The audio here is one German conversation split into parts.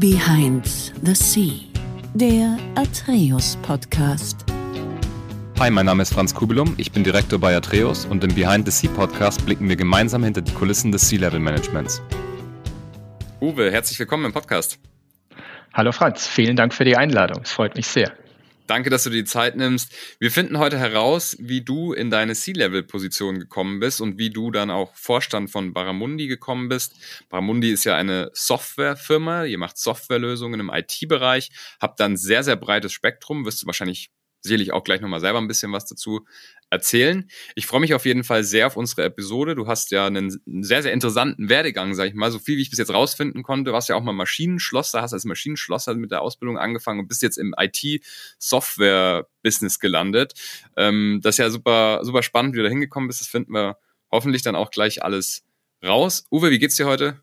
Behind the Sea, der Atreus Podcast. Hi, mein Name ist Franz Kubelum, ich bin Direktor bei Atreus und im Behind the Sea Podcast blicken wir gemeinsam hinter die Kulissen des Sea-Level Managements. Uwe, herzlich willkommen im Podcast. Hallo Franz, vielen Dank für die Einladung. Es freut mich sehr. Danke, dass du dir die Zeit nimmst. Wir finden heute heraus, wie du in deine C-Level-Position gekommen bist und wie du dann auch Vorstand von Baramundi gekommen bist. Baramundi ist ja eine Softwarefirma. Ihr macht Softwarelösungen im IT-Bereich, habt dann sehr, sehr breites Spektrum. Wirst du wahrscheinlich sicherlich auch gleich nochmal selber ein bisschen was dazu erzählen. Ich freue mich auf jeden Fall sehr auf unsere Episode. Du hast ja einen sehr, sehr interessanten Werdegang, sag ich mal. So viel, wie ich bis jetzt rausfinden konnte. Du warst ja auch mal Maschinenschlosser, hast als Maschinenschlosser mit der Ausbildung angefangen und bist jetzt im IT-Software-Business gelandet. Ähm, das ist ja super, super spannend, wie du da hingekommen bist. Das finden wir hoffentlich dann auch gleich alles raus. Uwe, wie geht's dir heute?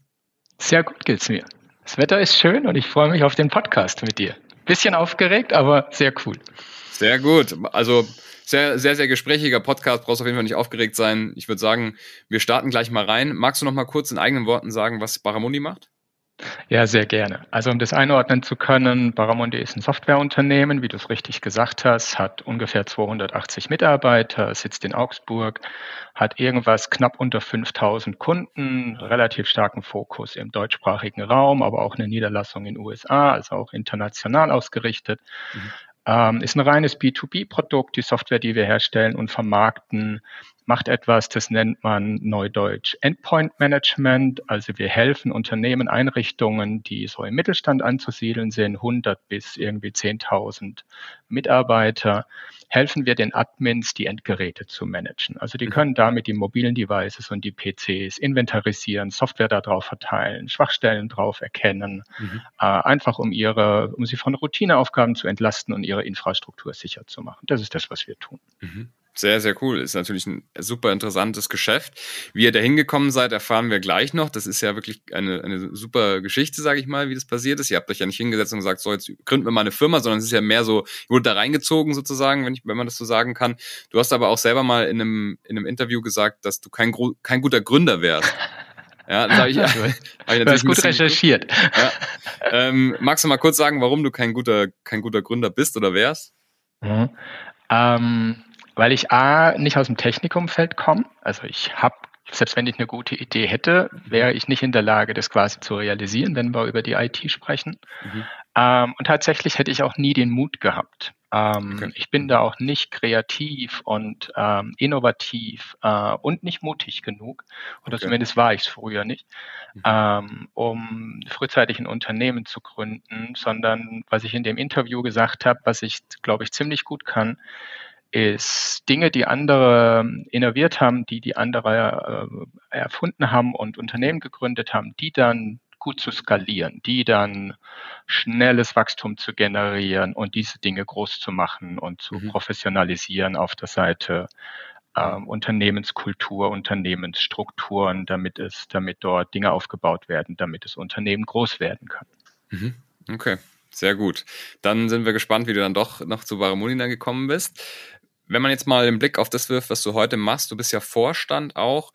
Sehr gut geht's mir. Das Wetter ist schön und ich freue mich auf den Podcast mit dir. Bisschen aufgeregt, aber sehr cool. Sehr gut. Also sehr, sehr, sehr gesprächiger Podcast. Brauchst auf jeden Fall nicht aufgeregt sein. Ich würde sagen, wir starten gleich mal rein. Magst du noch mal kurz in eigenen Worten sagen, was Baramundi macht? Ja, sehr gerne. Also um das einordnen zu können, Baramundi ist ein Softwareunternehmen, wie du es richtig gesagt hast, hat ungefähr 280 Mitarbeiter, sitzt in Augsburg, hat irgendwas knapp unter 5000 Kunden, relativ starken Fokus im deutschsprachigen Raum, aber auch eine Niederlassung in den USA, also auch international ausgerichtet. Mhm. Ähm, ist ein reines B2B-Produkt. Die Software, die wir herstellen und vermarkten, macht etwas, das nennt man neudeutsch Endpoint Management. Also wir helfen Unternehmen, Einrichtungen, die so im Mittelstand anzusiedeln sind, 100 bis irgendwie 10.000 Mitarbeiter, helfen wir den Admins, die Endgeräte zu managen. Also die mhm. können damit die mobilen Devices und die PCs inventarisieren, Software darauf verteilen, Schwachstellen drauf erkennen, mhm. äh, einfach um ihre, um sie von Routineaufgaben zu entlasten und ihre Infrastruktur sicher zu machen. Das ist das, was wir tun. Mhm. Sehr, sehr cool. Ist natürlich ein super interessantes Geschäft. Wie ihr da hingekommen seid, erfahren wir gleich noch. Das ist ja wirklich eine, eine super Geschichte, sage ich mal, wie das passiert ist. Ihr habt euch ja nicht hingesetzt und gesagt, so, jetzt gründen wir mal eine Firma, sondern es ist ja mehr so, ihr wurde da reingezogen sozusagen, wenn, ich, wenn man das so sagen kann. Du hast aber auch selber mal in einem, in einem Interview gesagt, dass du kein, kein guter Gründer wärst. Ja, das habe ich, hab ich du hast gut recherchiert. Ja. Ähm, magst du mal kurz sagen, warum du kein guter, kein guter Gründer bist oder wärst? Mhm. Ähm, weil ich A, nicht aus dem Technikumfeld komme. Also ich habe, selbst wenn ich eine gute Idee hätte, wäre ich nicht in der Lage, das quasi zu realisieren, wenn wir über die IT sprechen. Mhm. Ähm, und tatsächlich hätte ich auch nie den Mut gehabt. Ähm, okay. Ich bin da auch nicht kreativ und ähm, innovativ äh, und nicht mutig genug, oder okay. zumindest war ich es früher nicht, mhm. ähm, um frühzeitig ein Unternehmen zu gründen, sondern was ich in dem Interview gesagt habe, was ich, glaube ich, ziemlich gut kann, ist Dinge, die andere innoviert haben, die die andere äh, erfunden haben und Unternehmen gegründet haben, die dann gut zu skalieren, die dann schnelles Wachstum zu generieren und diese Dinge groß zu machen und zu mhm. professionalisieren auf der Seite ähm, Unternehmenskultur, Unternehmensstrukturen, damit es, damit dort Dinge aufgebaut werden, damit das Unternehmen groß werden kann. Mhm. Okay. Sehr gut. Dann sind wir gespannt, wie du dann doch noch zu Baramunina gekommen bist. Wenn man jetzt mal den Blick auf das wirft, was du heute machst, du bist ja Vorstand auch.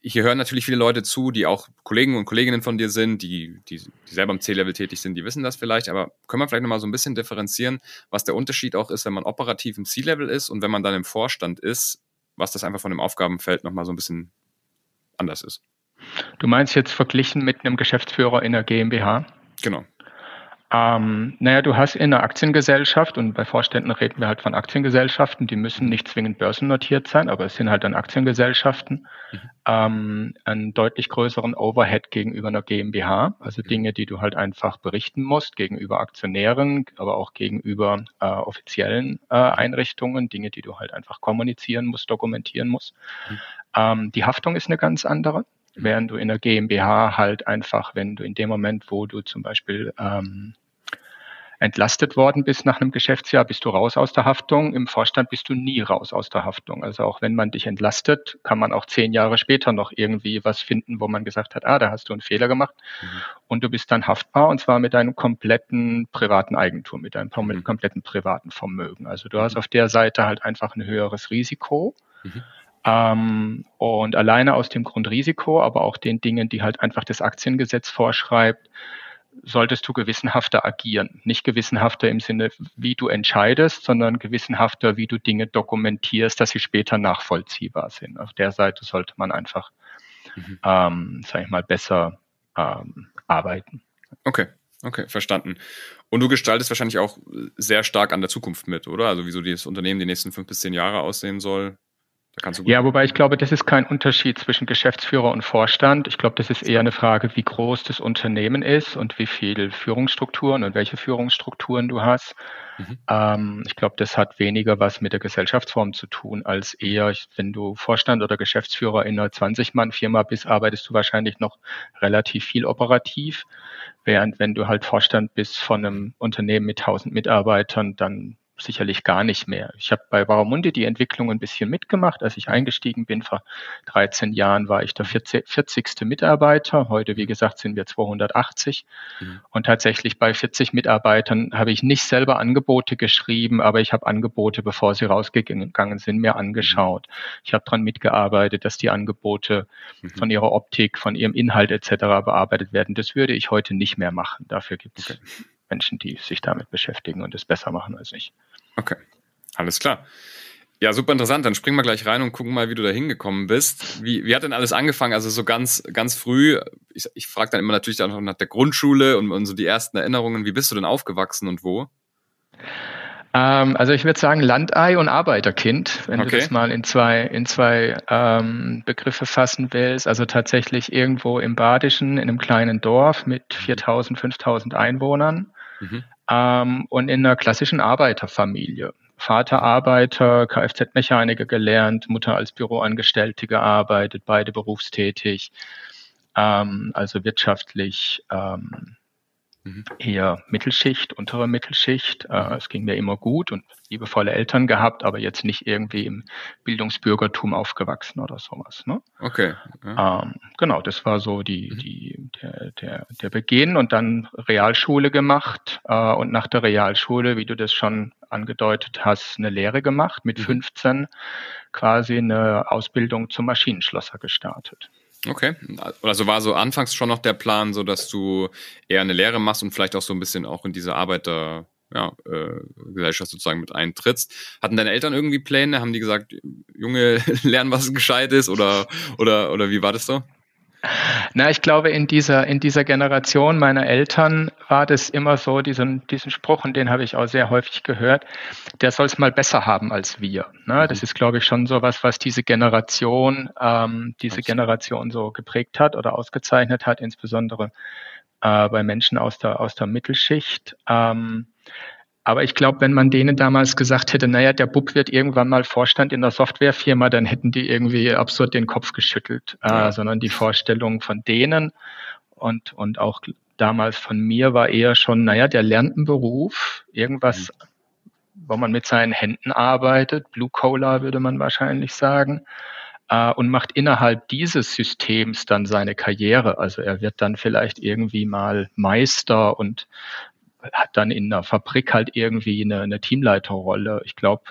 Hier hören natürlich viele Leute zu, die auch Kollegen und Kolleginnen von dir sind, die, die, die selber am C-Level tätig sind, die wissen das vielleicht, aber können wir vielleicht nochmal so ein bisschen differenzieren, was der Unterschied auch ist, wenn man operativ im C-Level ist und wenn man dann im Vorstand ist, was das einfach von dem Aufgabenfeld nochmal so ein bisschen anders ist. Du meinst jetzt verglichen mit einem Geschäftsführer in der GmbH? Genau. Ähm, naja, du hast in einer Aktiengesellschaft und bei Vorständen reden wir halt von Aktiengesellschaften, die müssen nicht zwingend börsennotiert sein, aber es sind halt dann Aktiengesellschaften, mhm. ähm, einen deutlich größeren Overhead gegenüber einer GmbH, also mhm. Dinge, die du halt einfach berichten musst gegenüber Aktionären, aber auch gegenüber äh, offiziellen äh, Einrichtungen, Dinge, die du halt einfach kommunizieren musst, dokumentieren musst. Mhm. Ähm, die Haftung ist eine ganz andere während du in der GmbH halt einfach, wenn du in dem Moment, wo du zum Beispiel ähm, entlastet worden bist nach einem Geschäftsjahr, bist du raus aus der Haftung. Im Vorstand bist du nie raus aus der Haftung. Also auch wenn man dich entlastet, kann man auch zehn Jahre später noch irgendwie was finden, wo man gesagt hat, ah, da hast du einen Fehler gemacht. Mhm. Und du bist dann haftbar und zwar mit deinem kompletten privaten Eigentum, mit deinem mhm. kompletten privaten Vermögen. Also du hast mhm. auf der Seite halt einfach ein höheres Risiko. Mhm. Ähm, und alleine aus dem Grundrisiko, aber auch den Dingen, die halt einfach das Aktiengesetz vorschreibt, solltest du gewissenhafter agieren. Nicht gewissenhafter im Sinne, wie du entscheidest, sondern gewissenhafter, wie du Dinge dokumentierst, dass sie später nachvollziehbar sind. Auf der Seite sollte man einfach, mhm. ähm, sag ich mal, besser ähm, arbeiten. Okay, okay, verstanden. Und du gestaltest wahrscheinlich auch sehr stark an der Zukunft mit, oder? Also wieso dieses Unternehmen die nächsten fünf bis zehn Jahre aussehen soll ja, wobei ich glaube, das ist kein Unterschied zwischen Geschäftsführer und Vorstand. Ich glaube, das ist eher eine Frage, wie groß das Unternehmen ist und wie viel Führungsstrukturen und welche Führungsstrukturen du hast. Mhm. Ähm, ich glaube, das hat weniger was mit der Gesellschaftsform zu tun, als eher, wenn du Vorstand oder Geschäftsführer in einer 20-Mann-Firma bist, arbeitest du wahrscheinlich noch relativ viel operativ. Während wenn du halt Vorstand bist von einem Unternehmen mit 1000 Mitarbeitern, dann sicherlich gar nicht mehr. Ich habe bei Barramundi die Entwicklung ein bisschen mitgemacht. Als ich eingestiegen bin, vor 13 Jahren war ich der 40. 40. Mitarbeiter. Heute, wie gesagt, sind wir 280. Mhm. Und tatsächlich bei 40 Mitarbeitern habe ich nicht selber Angebote geschrieben, aber ich habe Angebote, bevor sie rausgegangen sind, mir angeschaut. Mhm. Ich habe daran mitgearbeitet, dass die Angebote mhm. von ihrer Optik, von ihrem Inhalt etc. bearbeitet werden. Das würde ich heute nicht mehr machen. Dafür gibt es okay. Menschen, die sich damit beschäftigen und es besser machen als ich. Okay, alles klar. Ja, super interessant. Dann springen wir gleich rein und gucken mal, wie du da hingekommen bist. Wie, wie hat denn alles angefangen? Also so ganz, ganz früh. Ich, ich frage dann immer natürlich auch nach der Grundschule und, und so die ersten Erinnerungen. Wie bist du denn aufgewachsen und wo? Ähm, also ich würde sagen Landei und Arbeiterkind, wenn okay. du das mal in zwei, in zwei ähm, Begriffe fassen willst. Also tatsächlich irgendwo im Badischen, in einem kleinen Dorf mit 4000, 5000 Einwohnern mhm. ähm, und in einer klassischen Arbeiterfamilie. Vater Arbeiter, Kfz-Mechaniker gelernt, Mutter als Büroangestellte gearbeitet, beide berufstätig, ähm, also wirtschaftlich ähm, mhm. eher Mittelschicht, untere Mittelschicht. Äh, mhm. es ging mir immer gut und liebevolle Eltern gehabt, aber jetzt nicht irgendwie im Bildungsbürgertum aufgewachsen oder sowas. Ne? Okay. Ja. Ähm, genau, das war so die, mhm. die, der, der, der Beginn und dann Realschule gemacht äh, und nach der Realschule, wie du das schon angedeutet hast, eine Lehre gemacht, mit 15 mhm. quasi eine Ausbildung zum Maschinenschlosser gestartet. Okay. Also war so anfangs schon noch der Plan, so dass du eher eine Lehre machst und vielleicht auch so ein bisschen auch in diese Arbeiter, ja, äh, sozusagen mit eintrittst. Hatten deine Eltern irgendwie Pläne? Haben die gesagt, Junge, lernen, was gescheit ist? Oder, oder, oder wie war das so? Na, ich glaube, in dieser, in dieser Generation meiner Eltern war das immer so, diesen, diesen Spruch, und den habe ich auch sehr häufig gehört, der soll es mal besser haben als wir. Ne? Das mhm. ist, glaube ich, schon so was, was diese Generation, ähm, diese Generation so geprägt hat oder ausgezeichnet hat, insbesondere äh, bei Menschen aus der, aus der Mittelschicht. Ähm, aber ich glaube, wenn man denen damals gesagt hätte, naja, der Bub wird irgendwann mal Vorstand in der Softwarefirma, dann hätten die irgendwie absurd den Kopf geschüttelt, äh, ja. äh, sondern die Vorstellung von denen und, und auch damals von mir war eher schon, naja, der lernt einen Beruf, irgendwas, mhm. wo man mit seinen Händen arbeitet, Blue Collar würde man wahrscheinlich sagen, äh, und macht innerhalb dieses Systems dann seine Karriere. Also er wird dann vielleicht irgendwie mal Meister und hat dann in der Fabrik halt irgendwie eine, eine Teamleiterrolle. Ich glaube,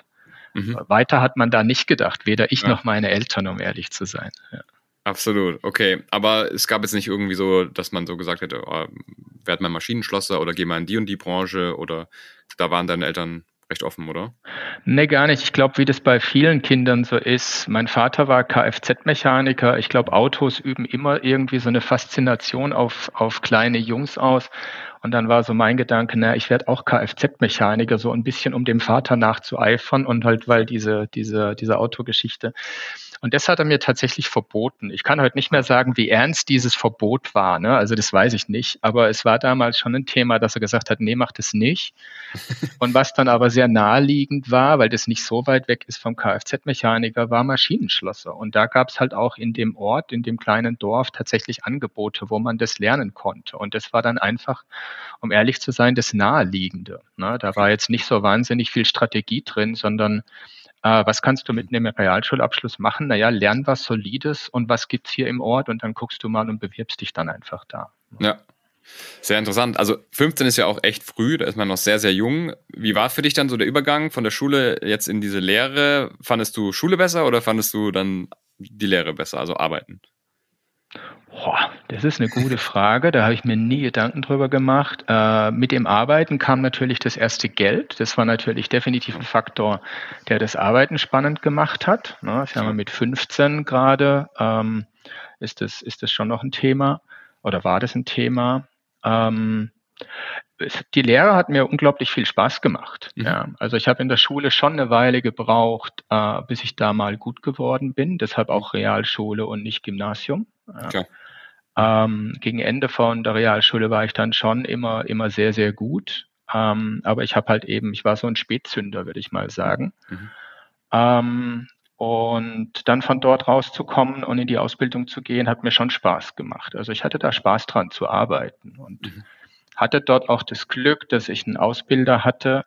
mhm. weiter hat man da nicht gedacht, weder ich ja. noch meine Eltern, um ehrlich zu sein. Ja. Absolut, okay. Aber es gab jetzt nicht irgendwie so, dass man so gesagt hätte, oh, werd mal Maschinenschlosser oder geh mal in die und die Branche oder da waren deine Eltern recht offen, oder? Nee, gar nicht. Ich glaube, wie das bei vielen Kindern so ist. Mein Vater war Kfz-Mechaniker. Ich glaube, Autos üben immer irgendwie so eine Faszination auf, auf kleine Jungs aus. Und dann war so mein Gedanke, na, ich werde auch Kfz-Mechaniker, so ein bisschen um dem Vater nachzueifern und halt, weil diese, diese, diese Autogeschichte. Und das hat er mir tatsächlich verboten. Ich kann heute nicht mehr sagen, wie ernst dieses Verbot war. Ne? Also das weiß ich nicht. Aber es war damals schon ein Thema, dass er gesagt hat, nee, mach das nicht. und was dann aber sehr naheliegend war, weil das nicht so weit weg ist vom Kfz-Mechaniker, war Maschinenschlosser. Und da gab es halt auch in dem Ort, in dem kleinen Dorf tatsächlich Angebote, wo man das lernen konnte. Und das war dann einfach um ehrlich zu sein, das Naheliegende. Ne? Da war jetzt nicht so wahnsinnig viel Strategie drin, sondern äh, was kannst du mit einem Realschulabschluss machen? Naja, lern was Solides und was gibt's hier im Ort und dann guckst du mal und bewirbst dich dann einfach da. Ja. Sehr interessant. Also 15 ist ja auch echt früh, da ist man noch sehr, sehr jung. Wie war für dich dann so der Übergang von der Schule jetzt in diese Lehre? Fandest du Schule besser oder fandest du dann die Lehre besser, also arbeiten? Boah, das ist eine gute Frage. Da habe ich mir nie Gedanken drüber gemacht. Äh, mit dem Arbeiten kam natürlich das erste Geld. Das war natürlich definitiv ein Faktor, der das Arbeiten spannend gemacht hat. Ne? Ich habe mit 15 gerade, ähm, ist, das, ist das schon noch ein Thema oder war das ein Thema? Ähm, die Lehre hat mir unglaublich viel Spaß gemacht. Mhm. Ja, also ich habe in der Schule schon eine Weile gebraucht, äh, bis ich da mal gut geworden bin. Deshalb auch Realschule und nicht Gymnasium. Ja. Ähm, gegen Ende von der Realschule war ich dann schon immer, immer sehr, sehr gut. Ähm, aber ich habe halt eben, ich war so ein Spätzünder, würde ich mal sagen. Mhm. Ähm, und dann von dort rauszukommen und in die Ausbildung zu gehen, hat mir schon Spaß gemacht. Also ich hatte da Spaß dran zu arbeiten und mhm. Hatte dort auch das Glück, dass ich einen Ausbilder hatte,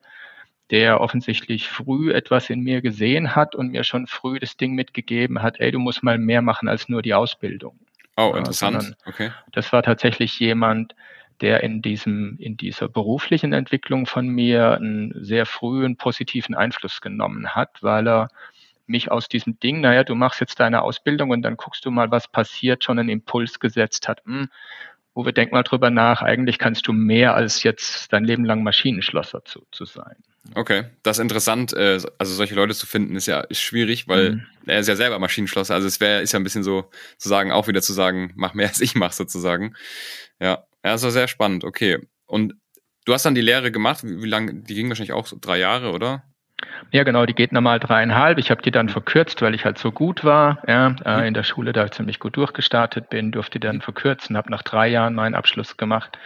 der offensichtlich früh etwas in mir gesehen hat und mir schon früh das Ding mitgegeben hat, ey, du musst mal mehr machen als nur die Ausbildung. Oh, interessant. okay. Das war tatsächlich jemand, der in diesem, in dieser beruflichen Entwicklung von mir einen sehr frühen positiven Einfluss genommen hat, weil er mich aus diesem Ding, naja, du machst jetzt deine Ausbildung und dann guckst du mal, was passiert, schon einen Impuls gesetzt hat. Hm, Uwe, denk mal drüber nach, eigentlich kannst du mehr als jetzt dein Leben lang Maschinenschlosser zu, zu sein. Okay, das ist interessant. Äh, also solche Leute zu finden, ist ja ist schwierig, weil mhm. er ist ja selber Maschinenschlosser. Also es wäre ist ja ein bisschen so zu sagen, auch wieder zu sagen, mach mehr als ich mache sozusagen. Ja, ja, das war sehr spannend. Okay, und du hast dann die Lehre gemacht. Wie, wie lange? Die ging wahrscheinlich auch so drei Jahre, oder? Ja, genau, die geht normal dreieinhalb. Ich habe die dann verkürzt, weil ich halt so gut war, ja, äh, mhm. in der Schule da ziemlich gut durchgestartet bin, durfte die dann verkürzen, habe nach drei Jahren meinen Abschluss gemacht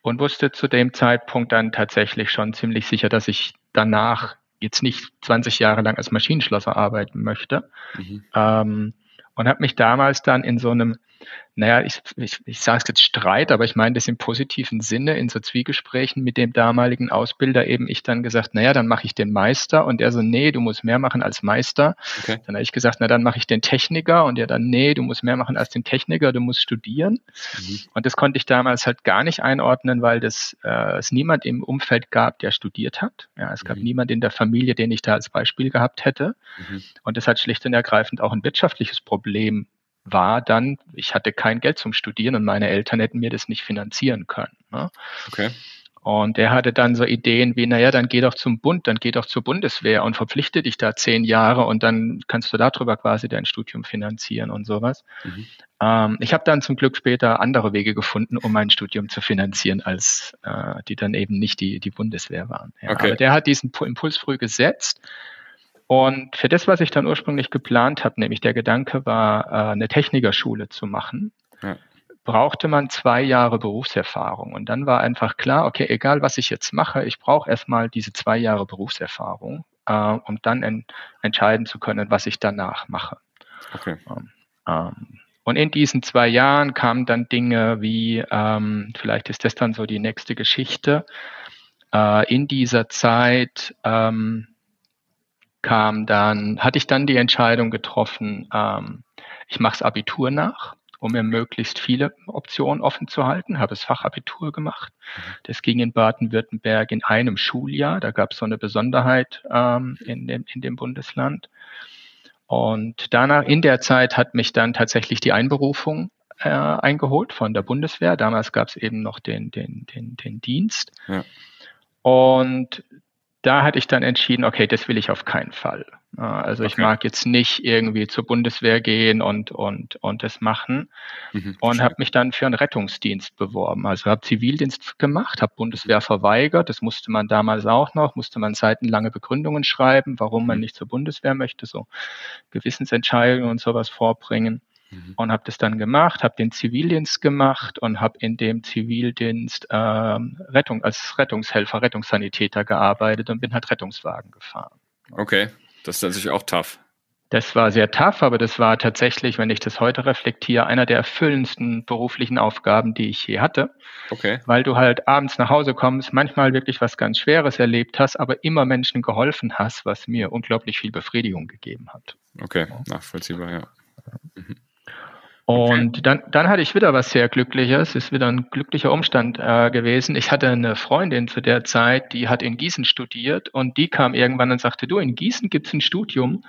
und wusste zu dem Zeitpunkt dann tatsächlich schon ziemlich sicher, dass ich danach jetzt nicht 20 Jahre lang als Maschinenschlosser arbeiten möchte. Mhm. Ähm, und habe mich damals dann in so einem naja, ich, ich, ich sage es jetzt Streit, aber ich meine das im positiven Sinne, in so Zwiegesprächen mit dem damaligen Ausbilder eben ich dann gesagt, naja, dann mache ich den Meister und er so, nee, du musst mehr machen als Meister. Okay. Dann habe ich gesagt, na dann mache ich den Techniker und er dann, nee, du musst mehr machen als den Techniker, du musst studieren. Mhm. Und das konnte ich damals halt gar nicht einordnen, weil das, äh, es niemand im Umfeld gab, der studiert hat. Ja, es gab mhm. niemand in der Familie, den ich da als Beispiel gehabt hätte. Mhm. Und das hat schlicht und ergreifend auch ein wirtschaftliches Problem war dann, ich hatte kein Geld zum Studieren und meine Eltern hätten mir das nicht finanzieren können. Ne? Okay. Und er hatte dann so Ideen wie, naja, dann geh doch zum Bund, dann geh doch zur Bundeswehr und verpflichte dich da zehn Jahre und dann kannst du darüber quasi dein Studium finanzieren und sowas. Mhm. Ähm, ich habe dann zum Glück später andere Wege gefunden, um mein Studium zu finanzieren, als äh, die dann eben nicht die, die Bundeswehr waren. Ja, okay. Aber der hat diesen Impuls früh gesetzt und für das, was ich dann ursprünglich geplant habe, nämlich der Gedanke war, äh, eine Technikerschule zu machen, ja. brauchte man zwei Jahre Berufserfahrung. Und dann war einfach klar, okay, egal was ich jetzt mache, ich brauche erstmal diese zwei Jahre Berufserfahrung, äh, um dann en entscheiden zu können, was ich danach mache. Okay. Ähm, ähm, und in diesen zwei Jahren kamen dann Dinge wie, ähm, vielleicht ist das dann so die nächste Geschichte, äh, in dieser Zeit, ähm, kam dann, hatte ich dann die Entscheidung getroffen, ähm, ich mache das Abitur nach, um mir möglichst viele Optionen offen zu halten, habe das Fachabitur gemacht. Mhm. Das ging in Baden-Württemberg in einem Schuljahr, da gab es so eine Besonderheit ähm, in, dem, in dem Bundesland. Und danach, in der Zeit hat mich dann tatsächlich die Einberufung äh, eingeholt von der Bundeswehr. Damals gab es eben noch den, den, den, den Dienst. Ja. Und da hatte ich dann entschieden, okay, das will ich auf keinen Fall. Also okay. ich mag jetzt nicht irgendwie zur Bundeswehr gehen und und und das machen mhm, und habe mich dann für einen Rettungsdienst beworben. Also habe Zivildienst gemacht, habe Bundeswehr verweigert. Das musste man damals auch noch, musste man seitenlange Begründungen schreiben, warum man mhm. nicht zur Bundeswehr möchte, so Gewissensentscheidungen und sowas vorbringen. Mhm. Und habe das dann gemacht, habe den Zivildienst gemacht und habe in dem Zivildienst ähm, Rettung, als Rettungshelfer, Rettungssanitäter gearbeitet und bin halt Rettungswagen gefahren. Okay, das ist natürlich auch tough. Das war sehr tough, aber das war tatsächlich, wenn ich das heute reflektiere, einer der erfüllendsten beruflichen Aufgaben, die ich je hatte. Okay. Weil du halt abends nach Hause kommst, manchmal wirklich was ganz Schweres erlebt hast, aber immer Menschen geholfen hast, was mir unglaublich viel Befriedigung gegeben hat. Okay, nachvollziehbar, ja. Mhm. Und dann, dann hatte ich wieder was sehr Glückliches. Es ist wieder ein glücklicher Umstand äh, gewesen. Ich hatte eine Freundin zu der Zeit, die hat in Gießen studiert und die kam irgendwann und sagte, du, in Gießen gibt's ein Studium,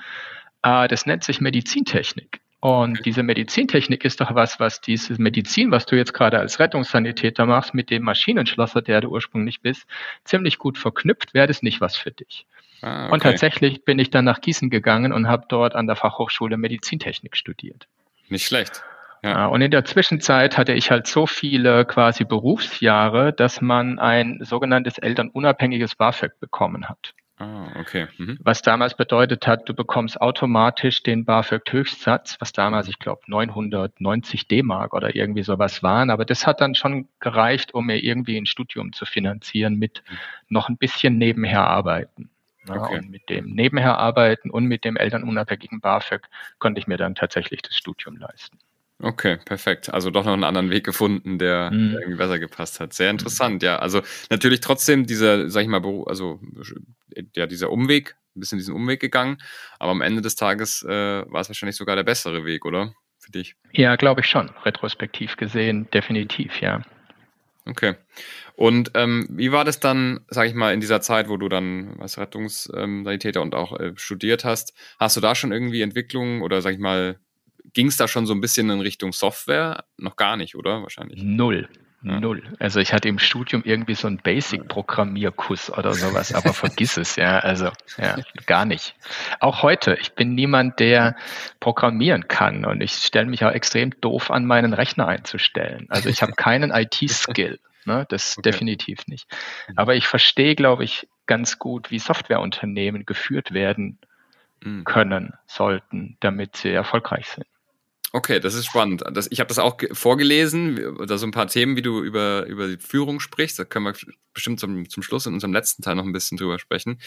äh, das nennt sich Medizintechnik. Und diese Medizintechnik ist doch was, was diese Medizin, was du jetzt gerade als Rettungssanitäter machst, mit dem Maschinenschlosser, der du ursprünglich bist, ziemlich gut verknüpft, wäre das nicht was für dich. Ah, okay. Und tatsächlich bin ich dann nach Gießen gegangen und habe dort an der Fachhochschule Medizintechnik studiert. Nicht schlecht. Ja. Und in der Zwischenzeit hatte ich halt so viele quasi Berufsjahre, dass man ein sogenanntes elternunabhängiges BAföG bekommen hat. Ah, okay. Mhm. Was damals bedeutet hat, du bekommst automatisch den BAföG-Höchstsatz, was damals, ich glaube, 990 D-Mark oder irgendwie sowas waren. Aber das hat dann schon gereicht, um mir irgendwie ein Studium zu finanzieren mit mhm. noch ein bisschen nebenher arbeiten. Ja, okay. Und mit dem nebenher arbeiten und mit dem elternunabhängigen BAföG konnte ich mir dann tatsächlich das Studium leisten. Okay, perfekt. Also doch noch einen anderen Weg gefunden, der, mhm. der irgendwie besser gepasst hat. Sehr interessant, ja. Also natürlich trotzdem dieser, sag ich mal, also ja, dieser Umweg, ein bisschen diesen Umweg gegangen, aber am Ende des Tages äh, war es wahrscheinlich sogar der bessere Weg, oder? Für dich? Ja, glaube ich schon. Retrospektiv gesehen, definitiv, ja. Okay. Und ähm, wie war das dann, sag ich mal, in dieser Zeit, wo du dann als Rettungssanitäter und auch äh, studiert hast? Hast du da schon irgendwie Entwicklungen oder, sag ich mal, ging es da schon so ein bisschen in Richtung Software? Noch gar nicht, oder? Wahrscheinlich. Null. Null. Also ich hatte im Studium irgendwie so einen Basic-Programmierkurs oder sowas, aber vergiss es, ja. Also ja, gar nicht. Auch heute, ich bin niemand, der programmieren kann und ich stelle mich auch extrem doof an, meinen Rechner einzustellen. Also ich habe keinen IT-Skill. Ne? Das okay. definitiv nicht. Mhm. Aber ich verstehe, glaube ich, ganz gut, wie Softwareunternehmen geführt werden mhm. können, sollten, damit sie erfolgreich sind. Okay, das ist spannend. Das, ich habe das auch vorgelesen, da so ein paar Themen, wie du über, über die Führung sprichst. Da können wir bestimmt zum, zum Schluss in unserem letzten Teil noch ein bisschen drüber sprechen.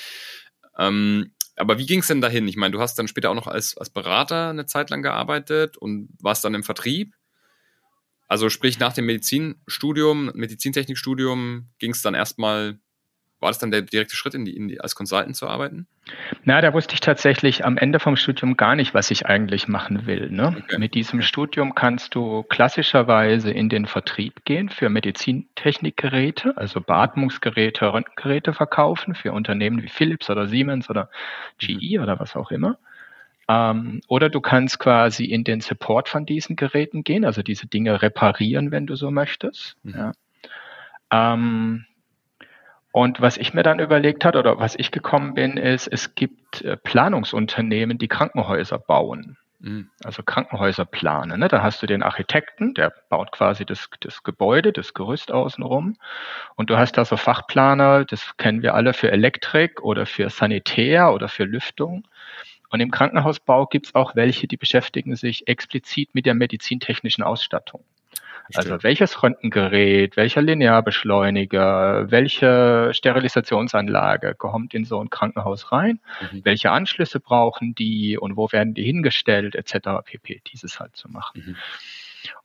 Ähm, aber wie ging es denn dahin? Ich meine, du hast dann später auch noch als, als Berater eine Zeit lang gearbeitet und warst dann im Vertrieb. Also sprich, nach dem Medizinstudium, Medizintechnikstudium ging es dann erstmal war das dann der direkte Schritt, in die, in die, als Consultant zu arbeiten? Na, da wusste ich tatsächlich am Ende vom Studium gar nicht, was ich eigentlich machen will. Ne? Okay. Mit diesem Studium kannst du klassischerweise in den Vertrieb gehen für Medizintechnikgeräte, also Beatmungsgeräte, Röntgengeräte verkaufen für Unternehmen wie Philips oder Siemens oder GE mhm. oder was auch immer. Ähm, oder du kannst quasi in den Support von diesen Geräten gehen, also diese Dinge reparieren, wenn du so möchtest. Mhm. Ja. Ähm, und was ich mir dann überlegt hat oder was ich gekommen bin, ist, es gibt äh, Planungsunternehmen, die Krankenhäuser bauen. Mhm. Also Krankenhäuser planen. Ne? Da hast du den Architekten, der baut quasi das, das Gebäude, das Gerüst außenrum. Und du hast da so Fachplaner, das kennen wir alle für Elektrik oder für Sanitär oder für Lüftung. Und im Krankenhausbau gibt es auch welche, die beschäftigen sich explizit mit der medizintechnischen Ausstattung. Also welches Röntgengerät, welcher Linearbeschleuniger, welche Sterilisationsanlage kommt in so ein Krankenhaus rein, mhm. welche Anschlüsse brauchen die und wo werden die hingestellt, etc. pp. Dieses halt zu machen. Mhm.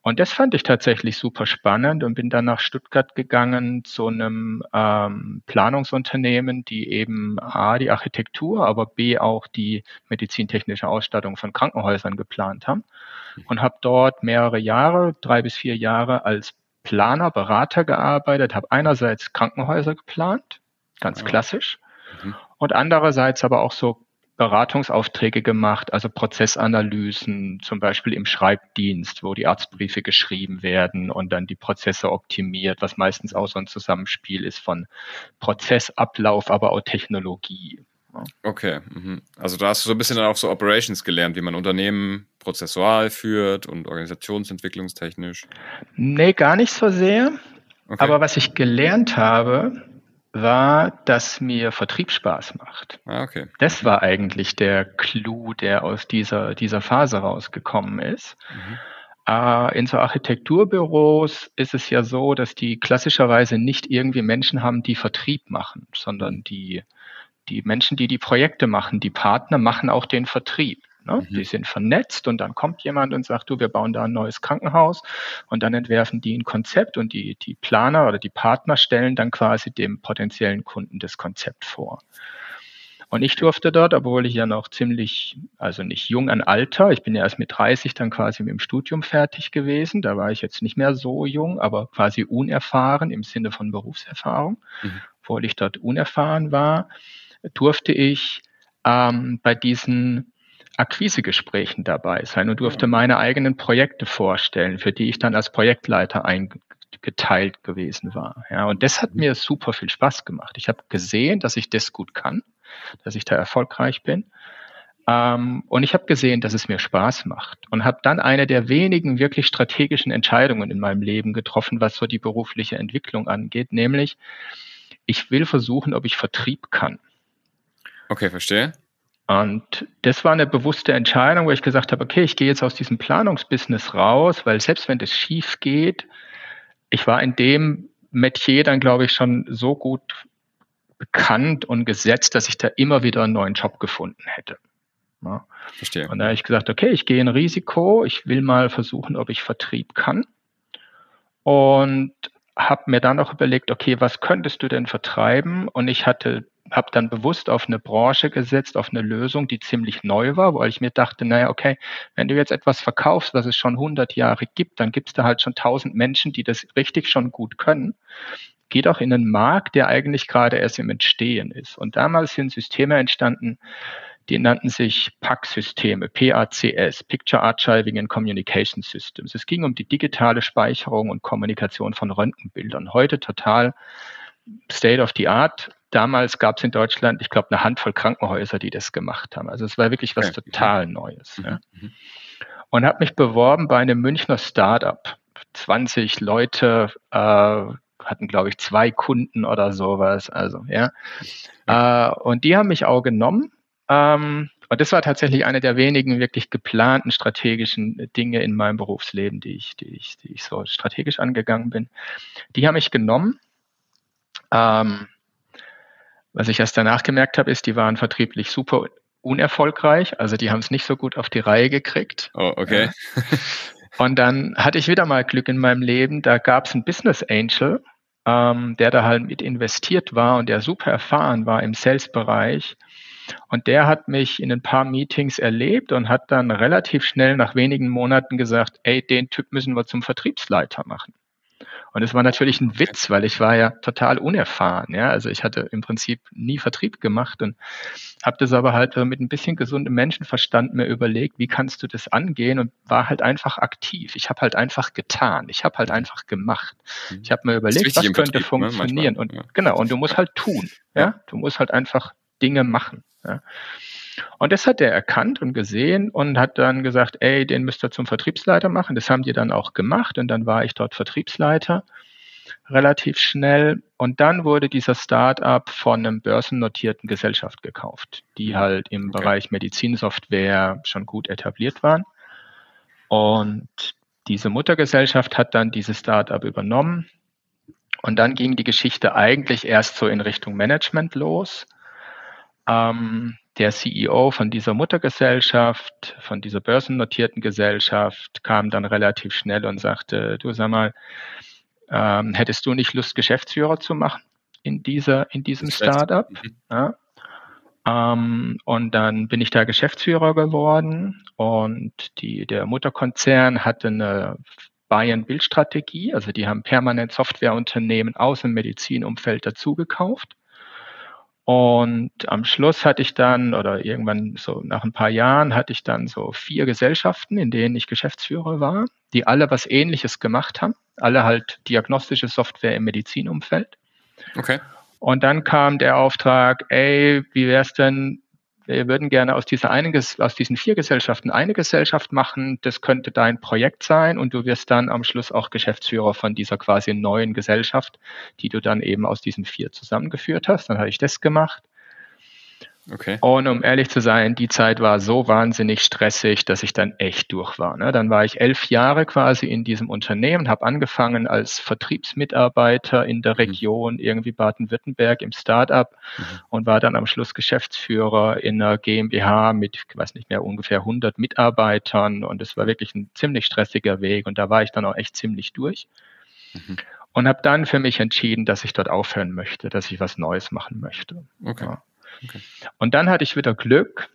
Und das fand ich tatsächlich super spannend und bin dann nach Stuttgart gegangen zu einem ähm, Planungsunternehmen, die eben A, die Architektur, aber B, auch die medizintechnische Ausstattung von Krankenhäusern geplant haben und habe dort mehrere Jahre, drei bis vier Jahre als Planer, Berater gearbeitet, habe einerseits Krankenhäuser geplant, ganz klassisch, mhm. und andererseits aber auch so Beratungsaufträge gemacht, also Prozessanalysen, zum Beispiel im Schreibdienst, wo die Arztbriefe geschrieben werden und dann die Prozesse optimiert, was meistens auch so ein Zusammenspiel ist von Prozessablauf, aber auch Technologie. Okay, mhm. also da hast du so ein bisschen dann auch so Operations gelernt, wie man Unternehmen prozessual führt und organisationsentwicklungstechnisch. Nee, gar nicht so sehr. Okay. Aber was ich gelernt habe, war, dass mir Vertrieb Spaß macht. Ah, okay. Das war eigentlich der Clou, der aus dieser, dieser Phase rausgekommen ist. Mhm. Äh, in so Architekturbüros ist es ja so, dass die klassischerweise nicht irgendwie Menschen haben, die Vertrieb machen, sondern die, die Menschen, die die Projekte machen, die Partner machen auch den Vertrieb. Ne? Mhm. Die sind vernetzt und dann kommt jemand und sagt, du, wir bauen da ein neues Krankenhaus und dann entwerfen die ein Konzept und die, die Planer oder die Partner stellen dann quasi dem potenziellen Kunden das Konzept vor. Und ich durfte dort, obwohl ich ja noch ziemlich, also nicht jung an Alter, ich bin ja erst mit 30 dann quasi mit dem Studium fertig gewesen, da war ich jetzt nicht mehr so jung, aber quasi unerfahren im Sinne von Berufserfahrung, mhm. obwohl ich dort unerfahren war, durfte ich ähm, bei diesen Akquisegesprächen dabei sein und durfte meine eigenen Projekte vorstellen, für die ich dann als Projektleiter eingeteilt gewesen war. Ja, und das hat mir super viel Spaß gemacht. Ich habe gesehen, dass ich das gut kann, dass ich da erfolgreich bin. Ähm, und ich habe gesehen, dass es mir Spaß macht und habe dann eine der wenigen wirklich strategischen Entscheidungen in meinem Leben getroffen, was so die berufliche Entwicklung angeht, nämlich ich will versuchen, ob ich Vertrieb kann. Okay, verstehe. Und das war eine bewusste Entscheidung, wo ich gesagt habe, okay, ich gehe jetzt aus diesem Planungsbusiness raus, weil selbst wenn das schief geht, ich war in dem Metier dann, glaube ich, schon so gut bekannt und gesetzt, dass ich da immer wieder einen neuen Job gefunden hätte. Ja. Verstehe. Und da habe ich gesagt, okay, ich gehe in Risiko, ich will mal versuchen, ob ich Vertrieb kann. Und habe mir dann auch überlegt, okay, was könntest du denn vertreiben? Und ich hatte habe dann bewusst auf eine Branche gesetzt, auf eine Lösung, die ziemlich neu war, weil ich mir dachte, naja, okay, wenn du jetzt etwas verkaufst, was es schon 100 Jahre gibt, dann gibt es da halt schon 1000 Menschen, die das richtig schon gut können. Geht auch in einen Markt, der eigentlich gerade erst im Entstehen ist. Und damals sind Systeme entstanden, die nannten sich PAC-Systeme, PACS, Picture Archiving and Communication Systems. Es ging um die digitale Speicherung und Kommunikation von Röntgenbildern. Heute total State of the Art damals gab es in Deutschland, ich glaube, eine Handvoll Krankenhäuser, die das gemacht haben. Also es war wirklich was okay. total Neues. Mhm. Ja. Mhm. Und habe mich beworben bei einem Münchner Startup. 20 Leute äh, hatten, glaube ich, zwei Kunden oder sowas. Also ja. Okay. Äh, und die haben mich auch genommen. Ähm, und das war tatsächlich eine der wenigen wirklich geplanten strategischen Dinge in meinem Berufsleben, die ich, die ich, die ich so strategisch angegangen bin. Die haben mich genommen. Ähm, was ich erst danach gemerkt habe, ist, die waren vertrieblich super unerfolgreich. Also die haben es nicht so gut auf die Reihe gekriegt. Oh, okay. Und dann hatte ich wieder mal Glück in meinem Leben. Da gab es einen Business Angel, ähm, der da halt mit investiert war und der super erfahren war im Sales-Bereich. Und der hat mich in ein paar Meetings erlebt und hat dann relativ schnell nach wenigen Monaten gesagt, ey, den Typ müssen wir zum Vertriebsleiter machen. Und es war natürlich ein Witz, weil ich war ja total unerfahren. Ja? Also ich hatte im Prinzip nie Vertrieb gemacht und habe das aber halt mit ein bisschen gesundem Menschenverstand mir überlegt, wie kannst du das angehen und war halt einfach aktiv. Ich habe halt einfach getan. Ich habe halt einfach gemacht. Mhm. Ich habe mir überlegt, was könnte Vertrieb, ne, funktionieren. Ne? Und ja. genau, und du musst halt tun. Ja, du musst halt einfach Dinge machen. Ja? Und das hat er erkannt und gesehen und hat dann gesagt, ey, den müsst ihr zum Vertriebsleiter machen. Das haben die dann auch gemacht und dann war ich dort Vertriebsleiter relativ schnell. Und dann wurde dieser Startup von einem börsennotierten Gesellschaft gekauft, die halt im okay. Bereich Medizinsoftware schon gut etabliert waren. Und diese Muttergesellschaft hat dann dieses Startup übernommen. Und dann ging die Geschichte eigentlich erst so in Richtung Management los. Ähm, der CEO von dieser Muttergesellschaft, von dieser börsennotierten Gesellschaft, kam dann relativ schnell und sagte, du sag mal, ähm, hättest du nicht Lust, Geschäftsführer zu machen in dieser, in diesem Startup? Mhm. Ja. Ähm, und dann bin ich da Geschäftsführer geworden und die, der Mutterkonzern hatte eine Buy-and-Build-Strategie, also die haben permanent Softwareunternehmen aus dem Medizinumfeld dazugekauft und am Schluss hatte ich dann, oder irgendwann so nach ein paar Jahren, hatte ich dann so vier Gesellschaften, in denen ich Geschäftsführer war, die alle was Ähnliches gemacht haben. Alle halt diagnostische Software im Medizinumfeld. Okay. Und dann kam der Auftrag, ey, wie wär's denn, wir würden gerne aus dieser einen, aus diesen vier Gesellschaften eine Gesellschaft machen. Das könnte dein Projekt sein und du wirst dann am Schluss auch Geschäftsführer von dieser quasi neuen Gesellschaft, die du dann eben aus diesen vier zusammengeführt hast. Dann habe ich das gemacht. Okay. Und um ehrlich zu sein, die Zeit war so wahnsinnig stressig, dass ich dann echt durch war. Ne? Dann war ich elf Jahre quasi in diesem Unternehmen, habe angefangen als Vertriebsmitarbeiter in der mhm. Region, mhm. irgendwie Baden-Württemberg im Startup mhm. und war dann am Schluss Geschäftsführer in einer GmbH mit, ich weiß nicht mehr, ungefähr 100 Mitarbeitern. Und es war wirklich ein ziemlich stressiger Weg. Und da war ich dann auch echt ziemlich durch. Mhm. Und habe dann für mich entschieden, dass ich dort aufhören möchte, dass ich was Neues machen möchte. Okay. Ja. Okay. Und dann hatte ich wieder Glück.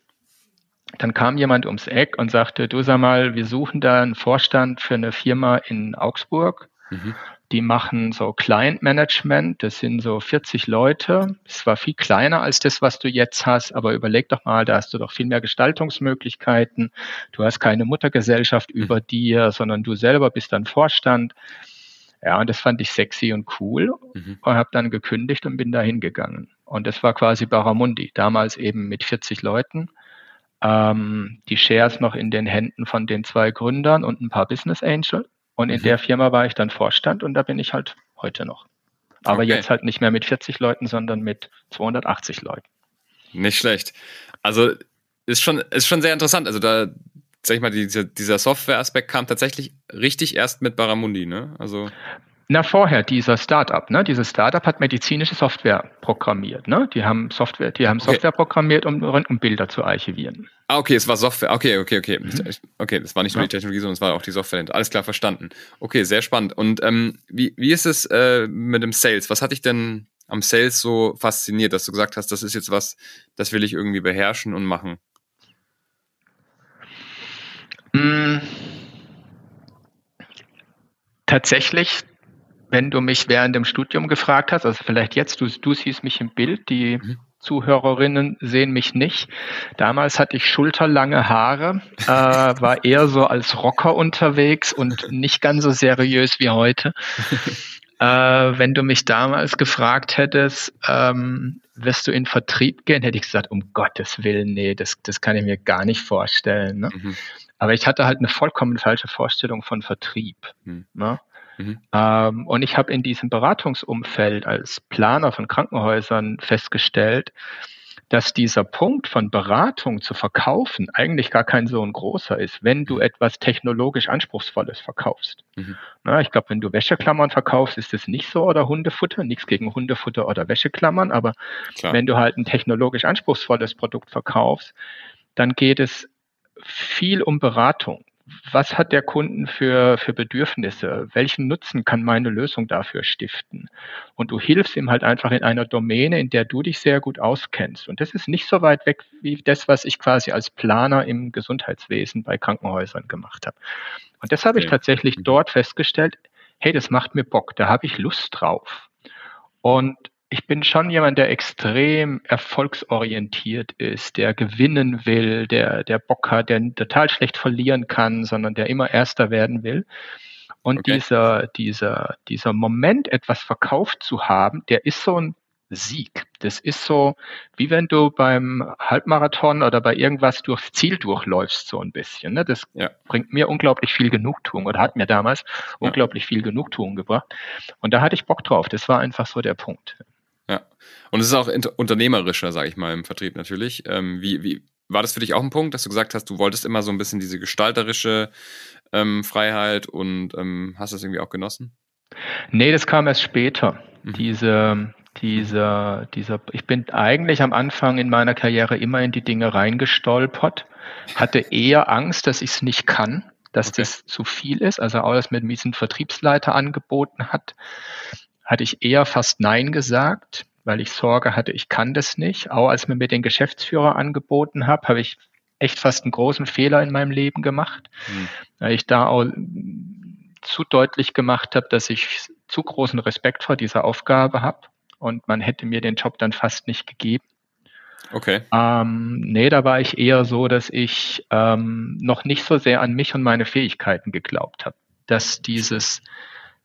Dann kam jemand ums Eck und sagte, du sag mal, wir suchen da einen Vorstand für eine Firma in Augsburg. Mhm. die machen so Client Management. Das sind so 40 Leute. Es war viel kleiner als das, was du jetzt hast, aber überleg doch mal, da hast du doch viel mehr Gestaltungsmöglichkeiten. Du hast keine Muttergesellschaft mhm. über dir, sondern du selber bist dann Vorstand. Ja, und das fand ich sexy und cool mhm. und habe dann gekündigt und bin da hingegangen. Und das war quasi Barramundi, damals eben mit 40 Leuten. Ähm, die Shares noch in den Händen von den zwei Gründern und ein paar Business Angel. Und in mhm. der Firma war ich dann Vorstand und da bin ich halt heute noch. Aber okay. jetzt halt nicht mehr mit 40 Leuten, sondern mit 280 Leuten. Nicht schlecht. Also ist schon, ist schon sehr interessant. Also da, sag ich mal, dieser, dieser Software-Aspekt kam tatsächlich richtig erst mit Baramundi, ne? Also. Na, vorher, dieser Startup, ne? Dieses Startup hat medizinische Software programmiert, ne? Die haben Software, die haben Software okay. programmiert, um Röntgenbilder zu archivieren. Ah, okay, es war Software. Okay, okay, okay. Mhm. Okay, das war nicht nur ja. die Technologie, sondern es war auch die Software. Alles klar verstanden. Okay, sehr spannend. Und ähm, wie, wie ist es äh, mit dem Sales? Was hat dich denn am Sales so fasziniert, dass du gesagt hast, das ist jetzt was, das will ich irgendwie beherrschen und machen? Mm. Tatsächlich wenn du mich während dem Studium gefragt hast, also vielleicht jetzt, du, du siehst mich im Bild, die mhm. Zuhörerinnen sehen mich nicht. Damals hatte ich schulterlange Haare, äh, war eher so als Rocker unterwegs und nicht ganz so seriös wie heute. äh, wenn du mich damals gefragt hättest, ähm, wirst du in Vertrieb gehen, hätte ich gesagt, um Gottes Willen, nee, das, das kann ich mir gar nicht vorstellen. Ne? Mhm. Aber ich hatte halt eine vollkommen falsche Vorstellung von Vertrieb. Mhm. Ne? Mhm. Ähm, und ich habe in diesem Beratungsumfeld als Planer von Krankenhäusern festgestellt, dass dieser Punkt von Beratung zu verkaufen eigentlich gar kein so ein großer ist, wenn du mhm. etwas technologisch Anspruchsvolles verkaufst. Mhm. Na, ich glaube, wenn du Wäscheklammern verkaufst, ist es nicht so oder Hundefutter, nichts gegen Hundefutter oder Wäscheklammern, aber Klar. wenn du halt ein technologisch anspruchsvolles Produkt verkaufst, dann geht es viel um Beratung was hat der Kunden für, für Bedürfnisse? Welchen Nutzen kann meine Lösung dafür stiften? Und du hilfst ihm halt einfach in einer Domäne, in der du dich sehr gut auskennst. Und das ist nicht so weit weg wie das, was ich quasi als Planer im Gesundheitswesen bei Krankenhäusern gemacht habe. Und das habe ich tatsächlich dort festgestellt, hey, das macht mir Bock, da habe ich Lust drauf. Und ich bin schon jemand, der extrem erfolgsorientiert ist, der gewinnen will, der, der Bock hat, der total schlecht verlieren kann, sondern der immer Erster werden will. Und okay. dieser, dieser, dieser Moment, etwas verkauft zu haben, der ist so ein Sieg. Das ist so, wie wenn du beim Halbmarathon oder bei irgendwas durchs Ziel durchläufst, so ein bisschen. Ne? Das ja. bringt mir unglaublich viel Genugtuung oder hat mir damals ja. unglaublich viel Genugtuung gebracht. Und da hatte ich Bock drauf. Das war einfach so der Punkt. Ja. Und es ist auch unternehmerischer, sage ich mal, im Vertrieb natürlich. Ähm, wie, wie, war das für dich auch ein Punkt, dass du gesagt hast, du wolltest immer so ein bisschen diese gestalterische ähm, Freiheit und ähm, hast das irgendwie auch genossen? Nee, das kam erst später. Mhm. Diese, dieser, dieser, ich bin eigentlich am Anfang in meiner Karriere immer in die Dinge reingestolpert, hatte eher Angst, dass ich es nicht kann, dass okay. das zu viel ist, also auch das mit diesem Vertriebsleiter angeboten hat hatte ich eher fast Nein gesagt, weil ich Sorge hatte, ich kann das nicht. Auch als mir mit den Geschäftsführer angeboten habe, habe ich echt fast einen großen Fehler in meinem Leben gemacht, mhm. weil ich da auch zu deutlich gemacht habe, dass ich zu großen Respekt vor dieser Aufgabe habe und man hätte mir den Job dann fast nicht gegeben. Okay. Ähm, nee, da war ich eher so, dass ich ähm, noch nicht so sehr an mich und meine Fähigkeiten geglaubt habe. Dass dieses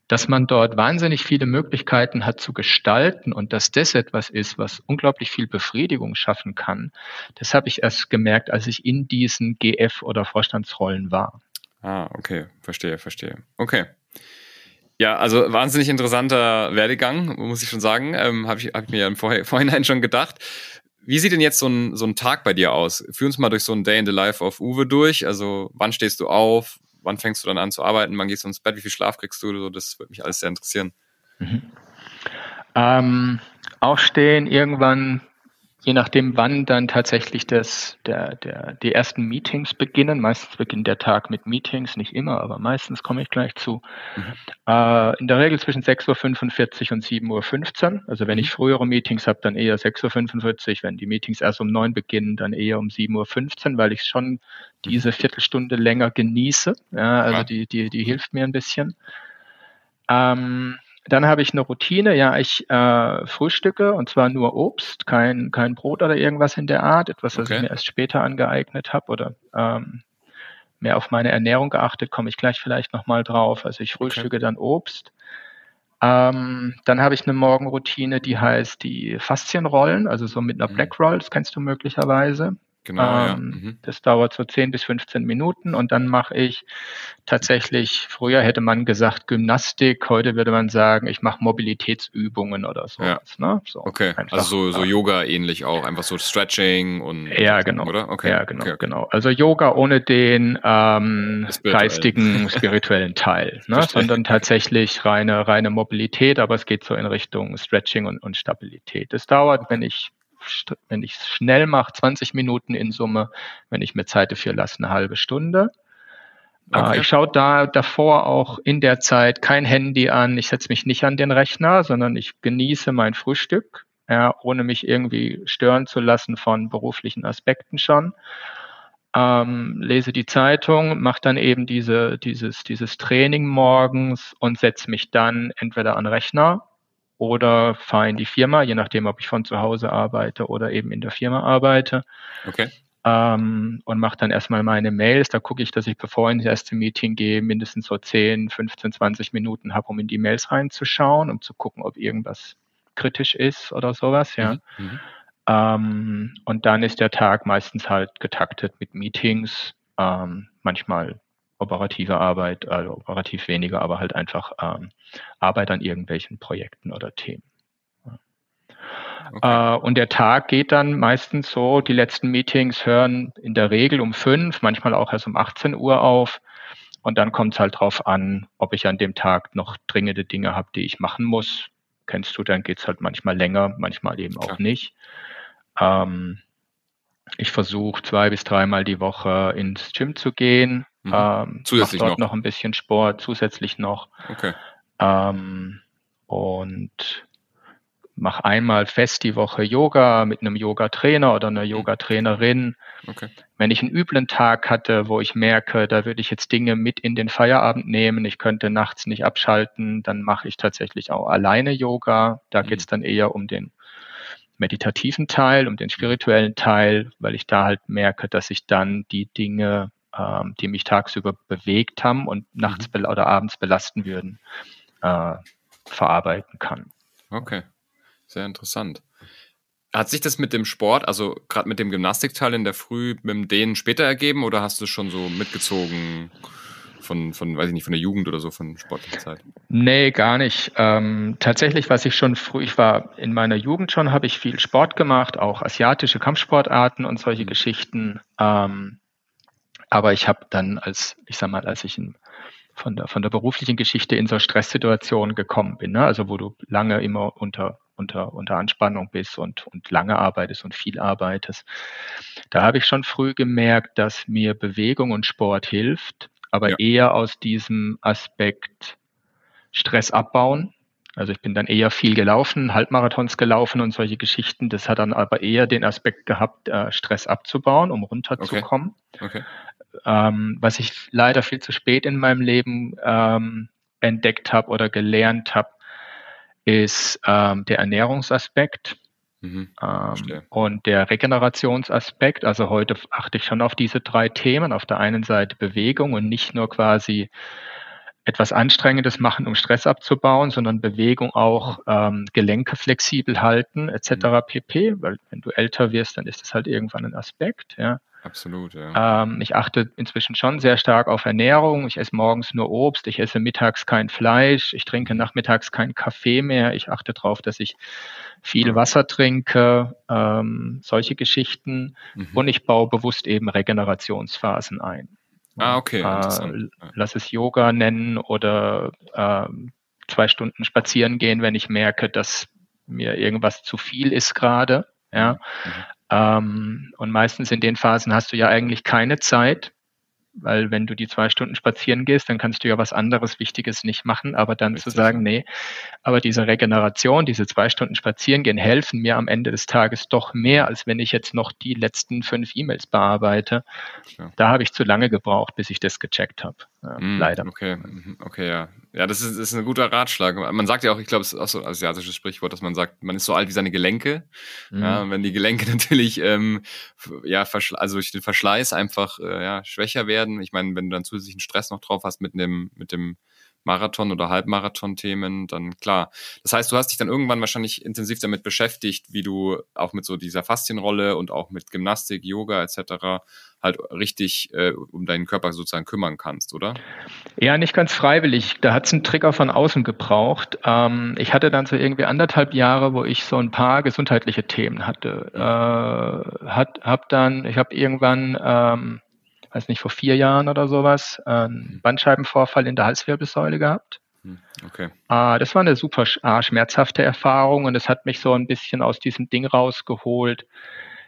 dass man dort wahnsinnig viele Möglichkeiten hat zu gestalten und dass das etwas ist, was unglaublich viel Befriedigung schaffen kann, das habe ich erst gemerkt, als ich in diesen GF- oder Vorstandsrollen war. Ah, okay, verstehe, verstehe. Okay. Ja, also wahnsinnig interessanter Werdegang, muss ich schon sagen. Ähm, Habe ich, hab ich mir ja im Vorhinein schon gedacht. Wie sieht denn jetzt so ein, so ein Tag bei dir aus? Führ uns mal durch so ein Day in the Life of Uwe durch. Also wann stehst du auf? Wann fängst du dann an zu arbeiten, wann gehst du ins Bett, wie viel Schlaf kriegst du, so, das würde mich alles sehr interessieren. Mhm. Ähm, aufstehen, irgendwann je nachdem, wann dann tatsächlich das, der, der, die ersten Meetings beginnen. Meistens beginnt der Tag mit Meetings, nicht immer, aber meistens komme ich gleich zu. Mhm. Äh, in der Regel zwischen 6.45 Uhr und 7.15 Uhr. Also wenn ich mhm. frühere Meetings habe, dann eher 6.45 Uhr. Wenn die Meetings erst um 9 beginnen, dann eher um 7.15 Uhr, weil ich schon diese Viertelstunde länger genieße. Ja, also die, die, die hilft mir ein bisschen. Ähm, dann habe ich eine Routine, ja, ich äh, frühstücke und zwar nur Obst, kein, kein Brot oder irgendwas in der Art, etwas, was okay. ich mir erst später angeeignet habe oder ähm, mehr auf meine Ernährung geachtet, komme ich gleich vielleicht nochmal drauf. Also ich frühstücke okay. dann Obst. Ähm, dann habe ich eine Morgenroutine, die heißt die Faszienrollen, also so mit einer mhm. Black Roll, das kennst du möglicherweise. Genau, ähm, ja. Mhm. Das dauert so 10 bis 15 Minuten und dann mache ich tatsächlich, früher hätte man gesagt Gymnastik, heute würde man sagen, ich mache Mobilitätsübungen oder sowas. Ja. Ne? So, okay, einfach, also so, so Yoga ähnlich auch, einfach so Stretching und Ja, genau. Oder? Okay. Ja, genau, okay, okay. genau. Also Yoga ohne den ähm, geistigen, spirituellen Teil, ne? sondern tatsächlich reine, reine Mobilität, aber es geht so in Richtung Stretching und, und Stabilität. Das dauert, wenn ich wenn ich es schnell mache, 20 Minuten in Summe, wenn ich mir Zeit dafür lasse, eine halbe Stunde. Äh, okay. ich schaue da davor auch in der Zeit kein Handy an, ich setze mich nicht an den Rechner, sondern ich genieße mein Frühstück, ja, ohne mich irgendwie stören zu lassen von beruflichen Aspekten schon. Ähm, lese die Zeitung, mache dann eben diese, dieses, dieses Training morgens und setze mich dann entweder an Rechner oder fahre in die Firma, je nachdem, ob ich von zu Hause arbeite oder eben in der Firma arbeite. Okay. Ähm, und mache dann erstmal meine Mails. Da gucke ich, dass ich, bevor ich ins erste Meeting gehe, mindestens so 10, 15, 20 Minuten habe, um in die Mails reinzuschauen, um zu gucken, ob irgendwas kritisch ist oder sowas, ja. Mhm. mhm. Ähm, und dann ist der Tag meistens halt getaktet mit Meetings, ähm, manchmal operative Arbeit, also operativ weniger, aber halt einfach ähm, Arbeit an irgendwelchen Projekten oder Themen. Okay. Äh, und der Tag geht dann meistens so, die letzten Meetings hören in der Regel um fünf, manchmal auch erst um 18 Uhr auf. Und dann kommt es halt drauf an, ob ich an dem Tag noch dringende Dinge habe, die ich machen muss. Kennst du, dann geht es halt manchmal länger, manchmal eben Klar. auch nicht. Ähm, ich versuche zwei bis dreimal die Woche ins Gym zu gehen. Mhm. Ähm, zusätzlich dort noch. noch ein bisschen Sport, zusätzlich noch. Okay. Ähm, und mache einmal fest die Woche Yoga mit einem Yoga-Trainer oder einer mhm. Yoga-Trainerin. Okay. Wenn ich einen üblen Tag hatte, wo ich merke, da würde ich jetzt Dinge mit in den Feierabend nehmen, ich könnte nachts nicht abschalten, dann mache ich tatsächlich auch alleine Yoga. Da mhm. geht es dann eher um den meditativen Teil, um den spirituellen Teil, weil ich da halt merke, dass ich dann die Dinge, ähm, die mich tagsüber bewegt haben und nachts mhm. oder abends belasten würden, äh, verarbeiten kann. Okay, sehr interessant. Hat sich das mit dem Sport, also gerade mit dem Gymnastikteil in der Früh, mit dem Dehnen später ergeben oder hast du es schon so mitgezogen? von, von, weiß ich nicht, von der Jugend oder so, von sportlicher Zeit? Nee, gar nicht. Ähm, tatsächlich, was ich schon früh, ich war in meiner Jugend schon, habe ich viel Sport gemacht, auch asiatische Kampfsportarten und solche mhm. Geschichten. Ähm, aber ich habe dann als, ich sag mal, als ich in, von der, von der beruflichen Geschichte in so Stresssituationen gekommen bin, ne? also wo du lange immer unter, unter, unter Anspannung bist und, und lange arbeitest und viel arbeitest. Da habe ich schon früh gemerkt, dass mir Bewegung und Sport hilft, aber ja. eher aus diesem Aspekt Stress abbauen. Also ich bin dann eher viel gelaufen, Halbmarathons gelaufen und solche Geschichten. Das hat dann aber eher den Aspekt gehabt, äh, Stress abzubauen, um runterzukommen. Okay. okay. Ähm, was ich leider viel zu spät in meinem Leben ähm, entdeckt habe oder gelernt habe, ist ähm, der Ernährungsaspekt. Mhm, ähm, und der Regenerationsaspekt, also heute achte ich schon auf diese drei Themen. Auf der einen Seite Bewegung und nicht nur quasi etwas Anstrengendes machen, um Stress abzubauen, sondern Bewegung auch ähm, Gelenke flexibel halten etc. Mhm. pp. Weil wenn du älter wirst, dann ist das halt irgendwann ein Aspekt. Ja. Absolut, ja. Ähm, ich achte inzwischen schon sehr stark auf Ernährung. Ich esse morgens nur Obst, ich esse mittags kein Fleisch, ich trinke nachmittags keinen Kaffee mehr. Ich achte darauf, dass ich viel Wasser trinke, ähm, solche Geschichten. Mhm. Und ich baue bewusst eben Regenerationsphasen ein. Ah, okay. Äh, lass es Yoga nennen oder äh, zwei Stunden spazieren gehen, wenn ich merke, dass mir irgendwas zu viel ist gerade. Ja. Mhm. Ähm, und meistens in den Phasen hast du ja eigentlich keine Zeit, weil wenn du die zwei Stunden spazieren gehst, dann kannst du ja was anderes Wichtiges nicht machen, aber dann Richtig. zu sagen, nee, aber diese Regeneration, diese zwei Stunden spazieren gehen, helfen mir am Ende des Tages doch mehr, als wenn ich jetzt noch die letzten fünf E-Mails bearbeite. Ja. Da habe ich zu lange gebraucht, bis ich das gecheckt habe. Ja, mm, leider. Okay, mhm, okay, ja. Ja, das ist, ist ein guter Ratschlag. Man sagt ja auch, ich glaube, es ist auch so ein asiatisches Sprichwort, dass man sagt, man ist so alt wie seine Gelenke. Mhm. Ja, wenn die Gelenke natürlich ähm, ja, also durch den Verschleiß einfach äh, ja, schwächer werden. Ich meine, wenn du dann zusätzlichen Stress noch drauf hast mit dem, mit dem Marathon- oder Halbmarathon-Themen, dann klar. Das heißt, du hast dich dann irgendwann wahrscheinlich intensiv damit beschäftigt, wie du auch mit so dieser Faszienrolle und auch mit Gymnastik, Yoga etc. halt richtig äh, um deinen Körper sozusagen kümmern kannst, oder? Ja, nicht ganz freiwillig. Da hat es einen Trigger von außen gebraucht. Ähm, ich hatte dann so irgendwie anderthalb Jahre, wo ich so ein paar gesundheitliche Themen hatte. Äh, hat, hab dann, ich habe irgendwann ähm, weiß nicht, vor vier Jahren oder sowas, einen mhm. Bandscheibenvorfall in der Halswirbelsäule gehabt. Hm, okay. Ah, das war eine super ah, schmerzhafte Erfahrung und es hat mich so ein bisschen aus diesem Ding rausgeholt.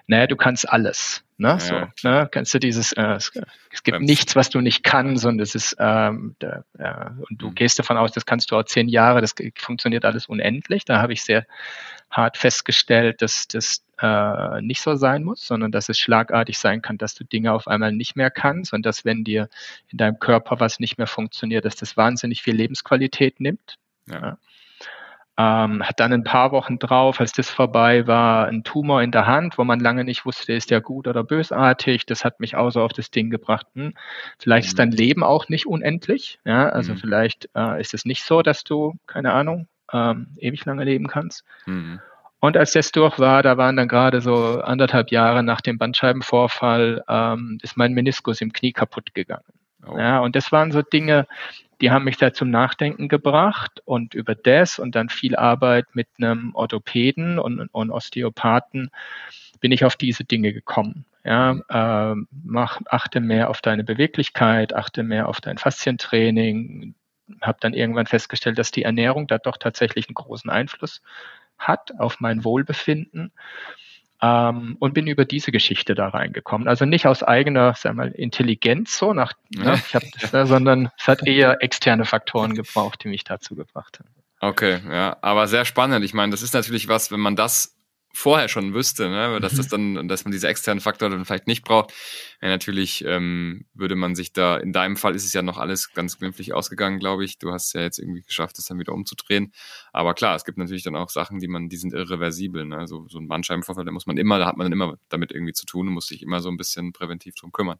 Naja, du kannst alles. Ne? Ja, so, ne? Kannst du dieses, äh, es, es, gibt ja. nichts, was du nicht kannst und es ist, ähm, da, ja, und du mhm. gehst davon aus, das kannst du auch zehn Jahre, das funktioniert alles unendlich. Da habe ich sehr hart festgestellt, dass das äh, nicht so sein muss, sondern dass es schlagartig sein kann, dass du Dinge auf einmal nicht mehr kannst und dass wenn dir in deinem Körper was nicht mehr funktioniert, dass das wahnsinnig viel Lebensqualität nimmt. Ja. Ähm, hat dann ein paar Wochen drauf, als das vorbei war, ein Tumor in der Hand, wo man lange nicht wusste, ist der gut oder bösartig. Das hat mich auch so auf das Ding gebracht. Hm, vielleicht mhm. ist dein Leben auch nicht unendlich. Ja, also mhm. vielleicht äh, ist es nicht so, dass du, keine Ahnung, ähm, ewig lange leben kannst. Mhm. Und als das durch war, da waren dann gerade so anderthalb Jahre nach dem Bandscheibenvorfall, ähm, ist mein Meniskus im Knie kaputt gegangen. Oh. Ja, und das waren so Dinge, die haben mich da zum Nachdenken gebracht und über das und dann viel Arbeit mit einem Orthopäden und, und Osteopathen bin ich auf diese Dinge gekommen. Ja, äh, mach, achte mehr auf deine Beweglichkeit, achte mehr auf dein Faszientraining, habe dann irgendwann festgestellt, dass die Ernährung da doch tatsächlich einen großen Einfluss hat auf mein Wohlbefinden ähm, und bin über diese Geschichte da reingekommen. Also nicht aus eigener, sag mal, Intelligenz so nach, ne, ich hab, ja, sondern es hat eher externe Faktoren gebraucht, die mich dazu gebracht haben. Okay, ja, aber sehr spannend. Ich meine, das ist natürlich was, wenn man das vorher schon wüsste, ne, dass das mhm. dann, dass man diese externen Faktoren dann vielleicht nicht braucht. Ja, natürlich ähm, würde man sich da, in deinem Fall ist es ja noch alles ganz glimpflich ausgegangen, glaube ich. Du hast ja jetzt irgendwie geschafft, das dann wieder umzudrehen. Aber klar, es gibt natürlich dann auch Sachen, die man, die sind irreversibel. Ne? So, so ein Bandscheibenvorfall, da muss man immer, da hat man dann immer damit irgendwie zu tun und muss sich immer so ein bisschen präventiv drum kümmern.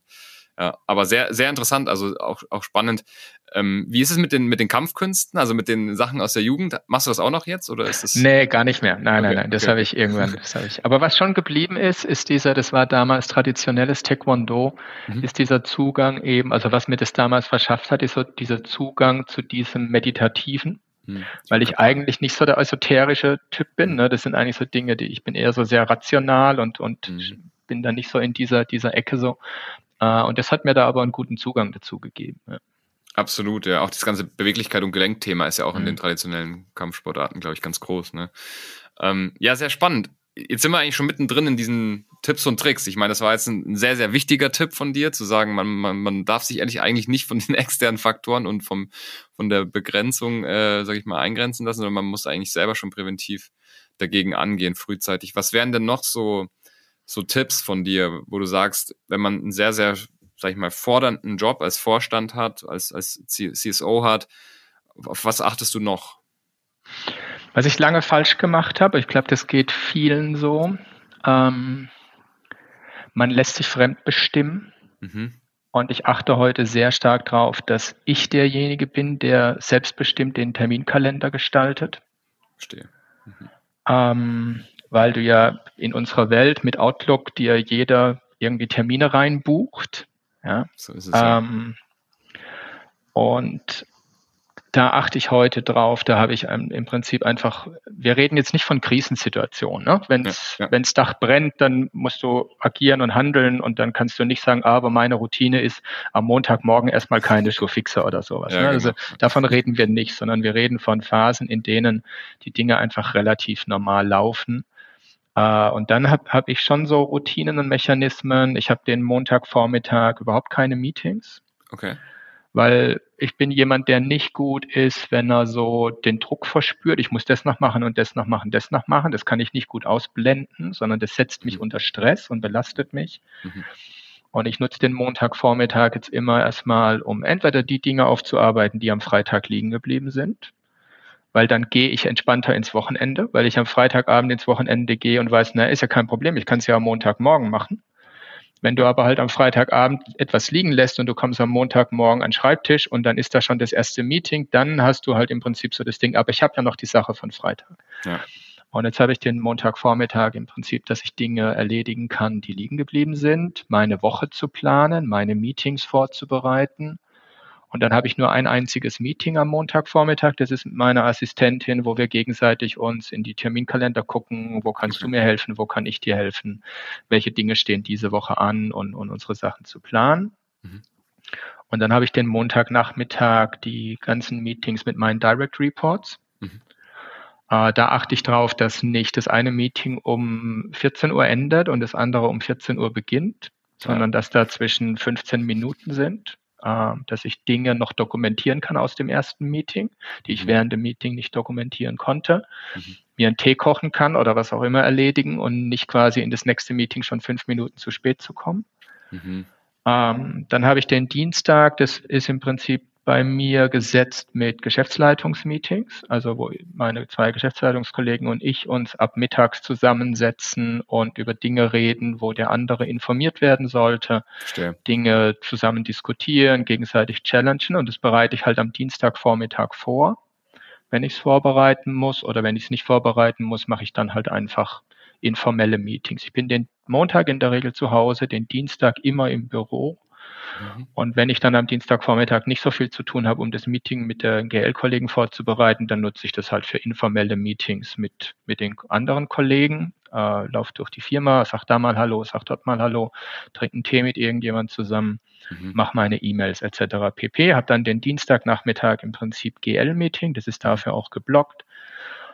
Ja, aber sehr, sehr interessant, also auch, auch spannend. Ähm, wie ist es mit den, mit den Kampfkünsten, also mit den Sachen aus der Jugend? Machst du das auch noch jetzt oder ist das? Nee, gar nicht mehr. Nein, okay, nein, nein, das okay. habe ich irgendwann, das habe ich. Aber was schon geblieben ist, ist dieser, das war damals traditionelles Taekwondo, mhm. ist dieser Zugang eben, also was mir das damals verschafft hat, ist so dieser Zugang zu diesem Meditativen. Mhm. Weil ich eigentlich nicht so der esoterische Typ bin. Ne? Das sind eigentlich so Dinge, die ich bin eher so sehr rational und, und mhm. bin da nicht so in dieser, dieser Ecke so. Äh, und das hat mir da aber einen guten Zugang dazu gegeben. Ja. Absolut, ja. Auch das ganze Beweglichkeit und Gelenkthema ist ja auch mhm. in den traditionellen Kampfsportarten, glaube ich, ganz groß. Ne? Ähm, ja, sehr spannend. Jetzt sind wir eigentlich schon mittendrin in diesen Tipps und Tricks. Ich meine, das war jetzt ein, sehr, sehr wichtiger Tipp von dir, zu sagen, man, man, man darf sich ehrlich eigentlich nicht von den externen Faktoren und vom, von der Begrenzung, äh, sage ich mal, eingrenzen lassen, sondern man muss eigentlich selber schon präventiv dagegen angehen, frühzeitig. Was wären denn noch so so Tipps von dir, wo du sagst, wenn man einen sehr, sehr, sag ich mal, fordernden Job als Vorstand hat, als, als CSO hat, auf was achtest du noch? Was ich lange falsch gemacht habe, ich glaube, das geht vielen so. Ähm, man lässt sich fremd bestimmen. Mhm. Und ich achte heute sehr stark darauf, dass ich derjenige bin, der selbstbestimmt den Terminkalender gestaltet. Verstehe. Mhm. Ähm, weil du ja in unserer Welt mit Outlook dir jeder irgendwie Termine reinbucht. Ja. So ist es. Ähm, ja. Und da achte ich heute drauf, da habe ich im Prinzip einfach, wir reden jetzt nicht von Krisensituationen. Ne? Wenn es ja, ja. Dach brennt, dann musst du agieren und handeln und dann kannst du nicht sagen, ah, aber meine Routine ist am Montagmorgen erstmal keine Schuhfixer oder sowas. Ja, ne? Also genau. davon reden wir nicht, sondern wir reden von Phasen, in denen die Dinge einfach relativ normal laufen. Uh, und dann habe hab ich schon so Routinen und Mechanismen. Ich habe den Montagvormittag überhaupt keine Meetings. Okay weil ich bin jemand, der nicht gut ist, wenn er so den Druck verspürt, ich muss das noch machen und das noch machen, das noch machen. Das kann ich nicht gut ausblenden, sondern das setzt mich mhm. unter Stress und belastet mich. Mhm. Und ich nutze den Montagvormittag jetzt immer erstmal, um entweder die Dinge aufzuarbeiten, die am Freitag liegen geblieben sind, weil dann gehe ich entspannter ins Wochenende, weil ich am Freitagabend ins Wochenende gehe und weiß, na, ist ja kein Problem, ich kann es ja am Montagmorgen machen. Wenn du aber halt am Freitagabend etwas liegen lässt und du kommst am Montagmorgen an den Schreibtisch und dann ist da schon das erste Meeting, dann hast du halt im Prinzip so das Ding, aber ich habe ja noch die Sache von Freitag. Ja. Und jetzt habe ich den Montagvormittag im Prinzip, dass ich Dinge erledigen kann, die liegen geblieben sind, meine Woche zu planen, meine Meetings vorzubereiten. Und dann habe ich nur ein einziges Meeting am Montagvormittag. Das ist mit meiner Assistentin, wo wir gegenseitig uns in die Terminkalender gucken. Wo kannst du mir helfen? Wo kann ich dir helfen? Welche Dinge stehen diese Woche an und, und unsere Sachen zu planen? Mhm. Und dann habe ich den Montagnachmittag die ganzen Meetings mit meinen Direct Reports. Mhm. Äh, da achte ich darauf, dass nicht das eine Meeting um 14 Uhr endet und das andere um 14 Uhr beginnt, sondern dass da zwischen 15 Minuten sind, äh, dass ich Dinge noch dokumentieren kann aus dem ersten Meeting, die ich mhm. während dem Meeting nicht dokumentieren konnte, mhm. mir einen Tee kochen kann oder was auch immer erledigen und nicht quasi in das nächste Meeting schon fünf Minuten zu spät zu kommen. Mhm. Ähm, dann habe ich den Dienstag, das ist im Prinzip bei mir gesetzt mit Geschäftsleitungsmeetings, also wo meine zwei Geschäftsleitungskollegen und ich uns ab mittags zusammensetzen und über Dinge reden, wo der andere informiert werden sollte, Verstehe. Dinge zusammen diskutieren, gegenseitig challengen und das bereite ich halt am Dienstagvormittag vor. Wenn ich es vorbereiten muss oder wenn ich es nicht vorbereiten muss, mache ich dann halt einfach informelle Meetings. Ich bin den Montag in der Regel zu Hause, den Dienstag immer im Büro Mhm. Und wenn ich dann am Dienstagvormittag nicht so viel zu tun habe, um das Meeting mit der GL-Kollegen vorzubereiten, dann nutze ich das halt für informelle Meetings mit, mit den anderen Kollegen. Äh, lauf durch die Firma, sag da mal Hallo, sag dort mal Hallo, trink einen Tee mit irgendjemand zusammen, mhm. mach meine E-Mails etc. pp. Hab dann den Dienstagnachmittag im Prinzip GL-Meeting, das ist dafür auch geblockt.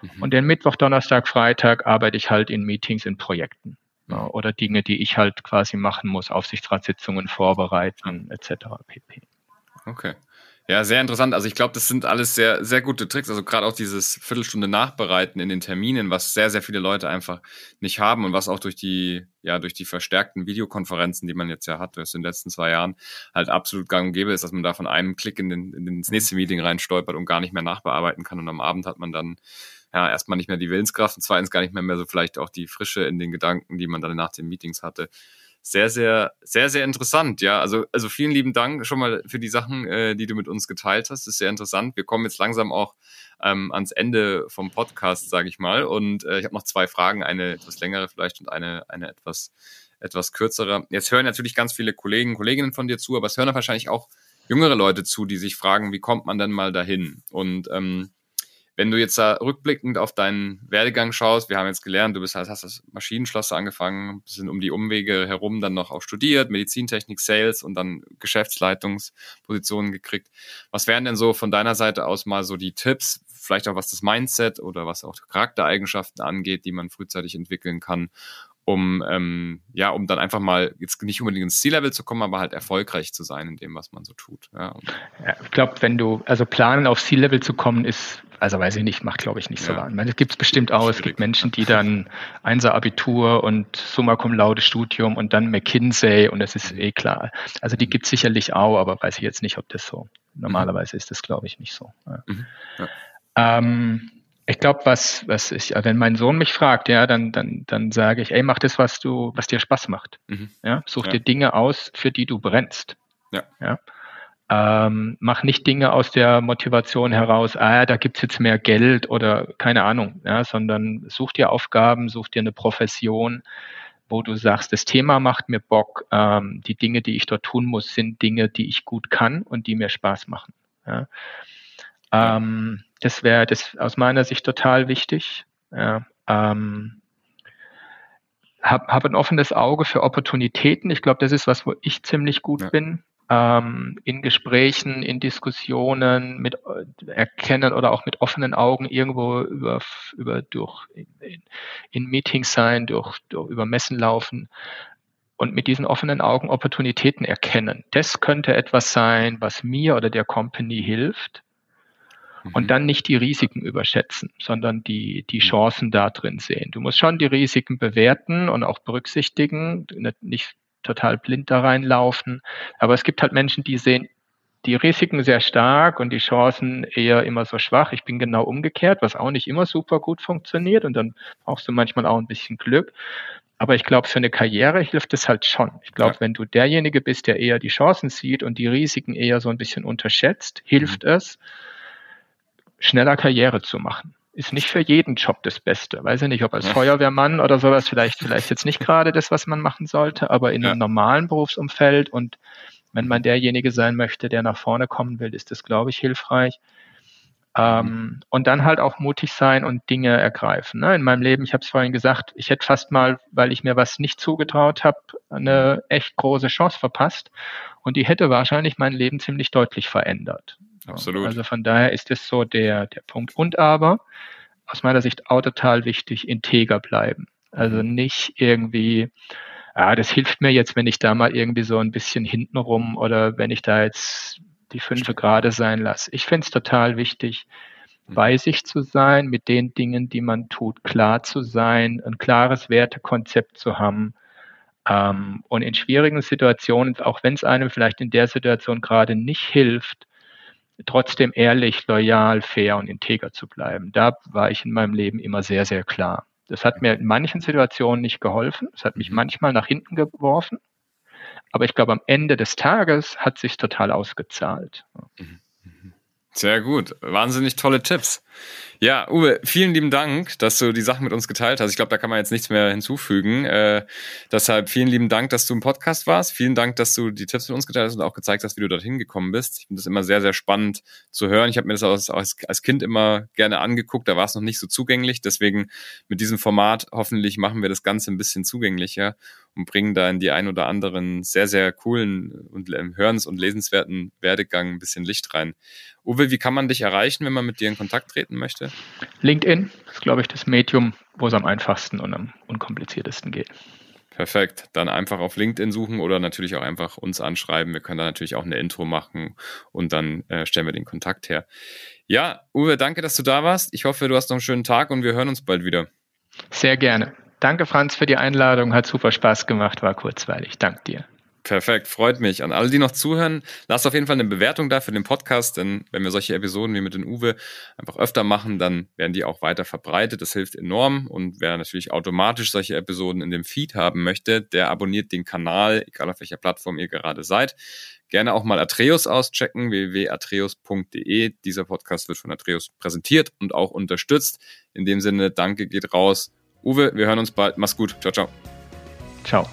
Mhm. Und den Mittwoch, Donnerstag, Freitag arbeite ich halt in Meetings in Projekten ja, oder Dinge, die ich halt quasi machen muss, Aufsichtsratssitzungen vorbereiten etc. pp. Okay. Ja, sehr interessant. Also ich glaube, das sind alles sehr, sehr gute Tricks. Also gerade auch dieses Viertelstunde Nachbereiten in den Terminen, was sehr, sehr viele Leute einfach nicht haben und was auch durch die, ja, durch die verstärkten Videokonferenzen, die man jetzt ja hat, in den letzten zwei Jahren, halt absolut gang und gäbe ist, dass man da von einem Klick in, den, in ins nächste Meeting reinstolpert und gar nicht mehr nachbearbeiten kann. Und am Abend hat man dann ja, erstmal nicht mehr die Willenskraft und zweitens gar nicht mehr, mehr so vielleicht auch die Frische in den Gedanken, die man dann nach den Meetings hatte. Sehr, sehr, sehr, sehr interessant, ja. Also, also vielen lieben Dank schon mal für die Sachen, äh, die du mit uns geteilt hast. Das ist sehr interessant. Wir kommen jetzt langsam auch ähm, ans Ende vom Podcast, sage ich mal. Und äh, ich habe noch zwei Fragen, eine etwas längere vielleicht und eine, eine etwas, etwas kürzere. Jetzt hören natürlich ganz viele Kollegen, und Kolleginnen von dir zu, aber es hören wahrscheinlich auch jüngere Leute zu, die sich fragen, wie kommt man denn mal dahin? Und ähm, wenn du jetzt da rückblickend auf deinen Werdegang schaust, wir haben jetzt gelernt, du bist, hast das Maschinenschlosser angefangen, sind um die Umwege herum dann noch auch studiert, Medizintechnik, Sales und dann Geschäftsleitungspositionen gekriegt. Was wären denn so von deiner Seite aus mal so die Tipps, vielleicht auch was das Mindset oder was auch Charaktereigenschaften angeht, die man frühzeitig entwickeln kann, um ähm, ja, um dann einfach mal jetzt nicht unbedingt ins Ziellevel zu kommen, aber halt erfolgreich zu sein in dem, was man so tut. Ja, ja ich glaube, wenn du also planen auf Ziellevel zu kommen, ist also weiß ich nicht, macht glaube ich nicht so ja. Es gibt es bestimmt auch. Es gibt Menschen, die dann Einser Abitur und Summa Cum Laude Studium und dann McKinsey und das ist mhm. eh klar. Also die gibt es sicherlich auch, aber weiß ich jetzt nicht, ob das so. Normalerweise ist das glaube ich nicht so. Ja. Mhm. Ja. Ähm, ich glaube, was, was ich, wenn mein Sohn mich fragt, ja, dann, dann, dann sage ich, ey, mach das, was du, was dir Spaß macht. Mhm. Ja, such dir Dinge aus, für die du brennst. Ja. ja? Ähm, mach nicht Dinge aus der Motivation heraus, ah, da gibt's jetzt mehr Geld oder keine Ahnung, ja, sondern such dir Aufgaben, such dir eine Profession, wo du sagst, das Thema macht mir Bock, ähm, die Dinge, die ich dort tun muss, sind Dinge, die ich gut kann und die mir Spaß machen. Ja. Ähm, das wäre das aus meiner Sicht total wichtig. Ja. Ähm, hab, hab ein offenes Auge für Opportunitäten. Ich glaube, das ist was, wo ich ziemlich gut ja. bin ähm, in Gesprächen, in Diskussionen mit äh, erkennen oder auch mit offenen Augen irgendwo über, über durch in, in Meetings sein, durch, durch über Messen laufen und mit diesen offenen Augen Opportunitäten erkennen. Das könnte etwas sein, was mir oder der Company hilft. Und mhm. dann nicht die Risiken überschätzen, sondern die, die mhm. Chancen da drin sehen. Du musst schon die Risiken bewerten und auch berücksichtigen. Nicht total blind da reinlaufen. Aber es gibt halt Menschen, die sehen die Risiken sehr stark und die Chancen eher immer so schwach. Ich bin genau umgekehrt, was auch nicht immer super gut funktioniert und dann brauchst du manchmal auch ein bisschen Glück. Aber ich glaube, für eine Karriere hilft es halt schon. Ich glaube, ja. wenn du derjenige bist, der eher die Chancen sieht und die Risiken eher so ein bisschen unterschätzt, hilft mhm. es, schneller Karriere zu machen. Ist nicht für jeden Job das Beste. Weiß ich nicht, ob als ja. Feuerwehrmann oder sowas vielleicht, vielleicht jetzt nicht gerade das, was man machen sollte, aber in ja. einem normalen Berufsumfeld und wenn man derjenige sein möchte, der nach vorne kommen will, ist das, glaube ich, hilfreich. Ähm, und dann halt auch mutig sein und Dinge ergreifen. Ne? In meinem Leben, ich habe es vorhin gesagt, ich hätte fast mal, weil ich mir was nicht zugetraut habe, eine echt große Chance verpasst. Und die hätte wahrscheinlich mein Leben ziemlich deutlich verändert. Absolut. Also von daher ist es so der, der Punkt. Und aber, aus meiner Sicht auch total wichtig, integer bleiben. Also mhm. nicht irgendwie, ja, das hilft mir jetzt, wenn ich da mal irgendwie so ein bisschen hintenrum oder wenn ich da jetzt die fünf gerade sein lasse. Ich finde es total wichtig, mhm. bei sich zu sein, mit den Dingen, die man tut, klar zu sein, ein klares Wertekonzept zu haben. Ähm, und in schwierigen Situationen, auch wenn es einem vielleicht in der Situation gerade nicht hilft, trotzdem ehrlich, loyal, fair und integer zu bleiben. Da war ich in meinem Leben immer sehr, sehr klar. Das hat mir in manchen Situationen nicht geholfen. Es hat mich mhm. manchmal nach hinten geworfen. Aber ich glaube, am Ende des Tages hat sich total ausgezahlt. Mhm. Sehr gut. Wahnsinnig tolle Tipps. Ja, Uwe, vielen lieben Dank, dass du die Sachen mit uns geteilt hast. Ich glaube, da kann man jetzt nichts mehr hinzufügen. Äh, deshalb vielen lieben Dank, dass du im Podcast warst. Vielen Dank, dass du die Tipps mit uns geteilt hast und auch gezeigt hast, wie du dorthin gekommen bist. Ich finde das immer sehr, sehr spannend zu hören. Ich habe mir das als, als Kind immer gerne angeguckt. Da war es noch nicht so zugänglich. Deswegen mit diesem Format hoffentlich machen wir das Ganze ein bisschen zugänglicher und bringen da in die ein oder anderen sehr, sehr coolen und hörens- und lesenswerten Werdegang ein bisschen Licht rein. Uwe, wie kann man dich erreichen, wenn man mit dir in Kontakt treten möchte? LinkedIn ist, glaube ich, das Medium, wo es am einfachsten und am unkompliziertesten geht. Perfekt. Dann einfach auf LinkedIn suchen oder natürlich auch einfach uns anschreiben. Wir können da natürlich auch eine Intro machen und dann äh, stellen wir den Kontakt her. Ja, Uwe, danke, dass du da warst. Ich hoffe, du hast noch einen schönen Tag und wir hören uns bald wieder. Sehr gerne. Danke, Franz, für die Einladung. Hat super Spaß gemacht, war kurzweilig. Dank dir. Perfekt, freut mich. An alle, die noch zuhören, lasst auf jeden Fall eine Bewertung da für den Podcast, denn wenn wir solche Episoden wie mit den Uwe einfach öfter machen, dann werden die auch weiter verbreitet. Das hilft enorm und wer natürlich automatisch solche Episoden in dem Feed haben möchte, der abonniert den Kanal, egal auf welcher Plattform ihr gerade seid. Gerne auch mal Atreus auschecken, www.atreus.de. Dieser Podcast wird von Atreus präsentiert und auch unterstützt. In dem Sinne, danke geht raus Uwe, wir hören uns bald. Mach's gut. Ciao, ciao. Ciao.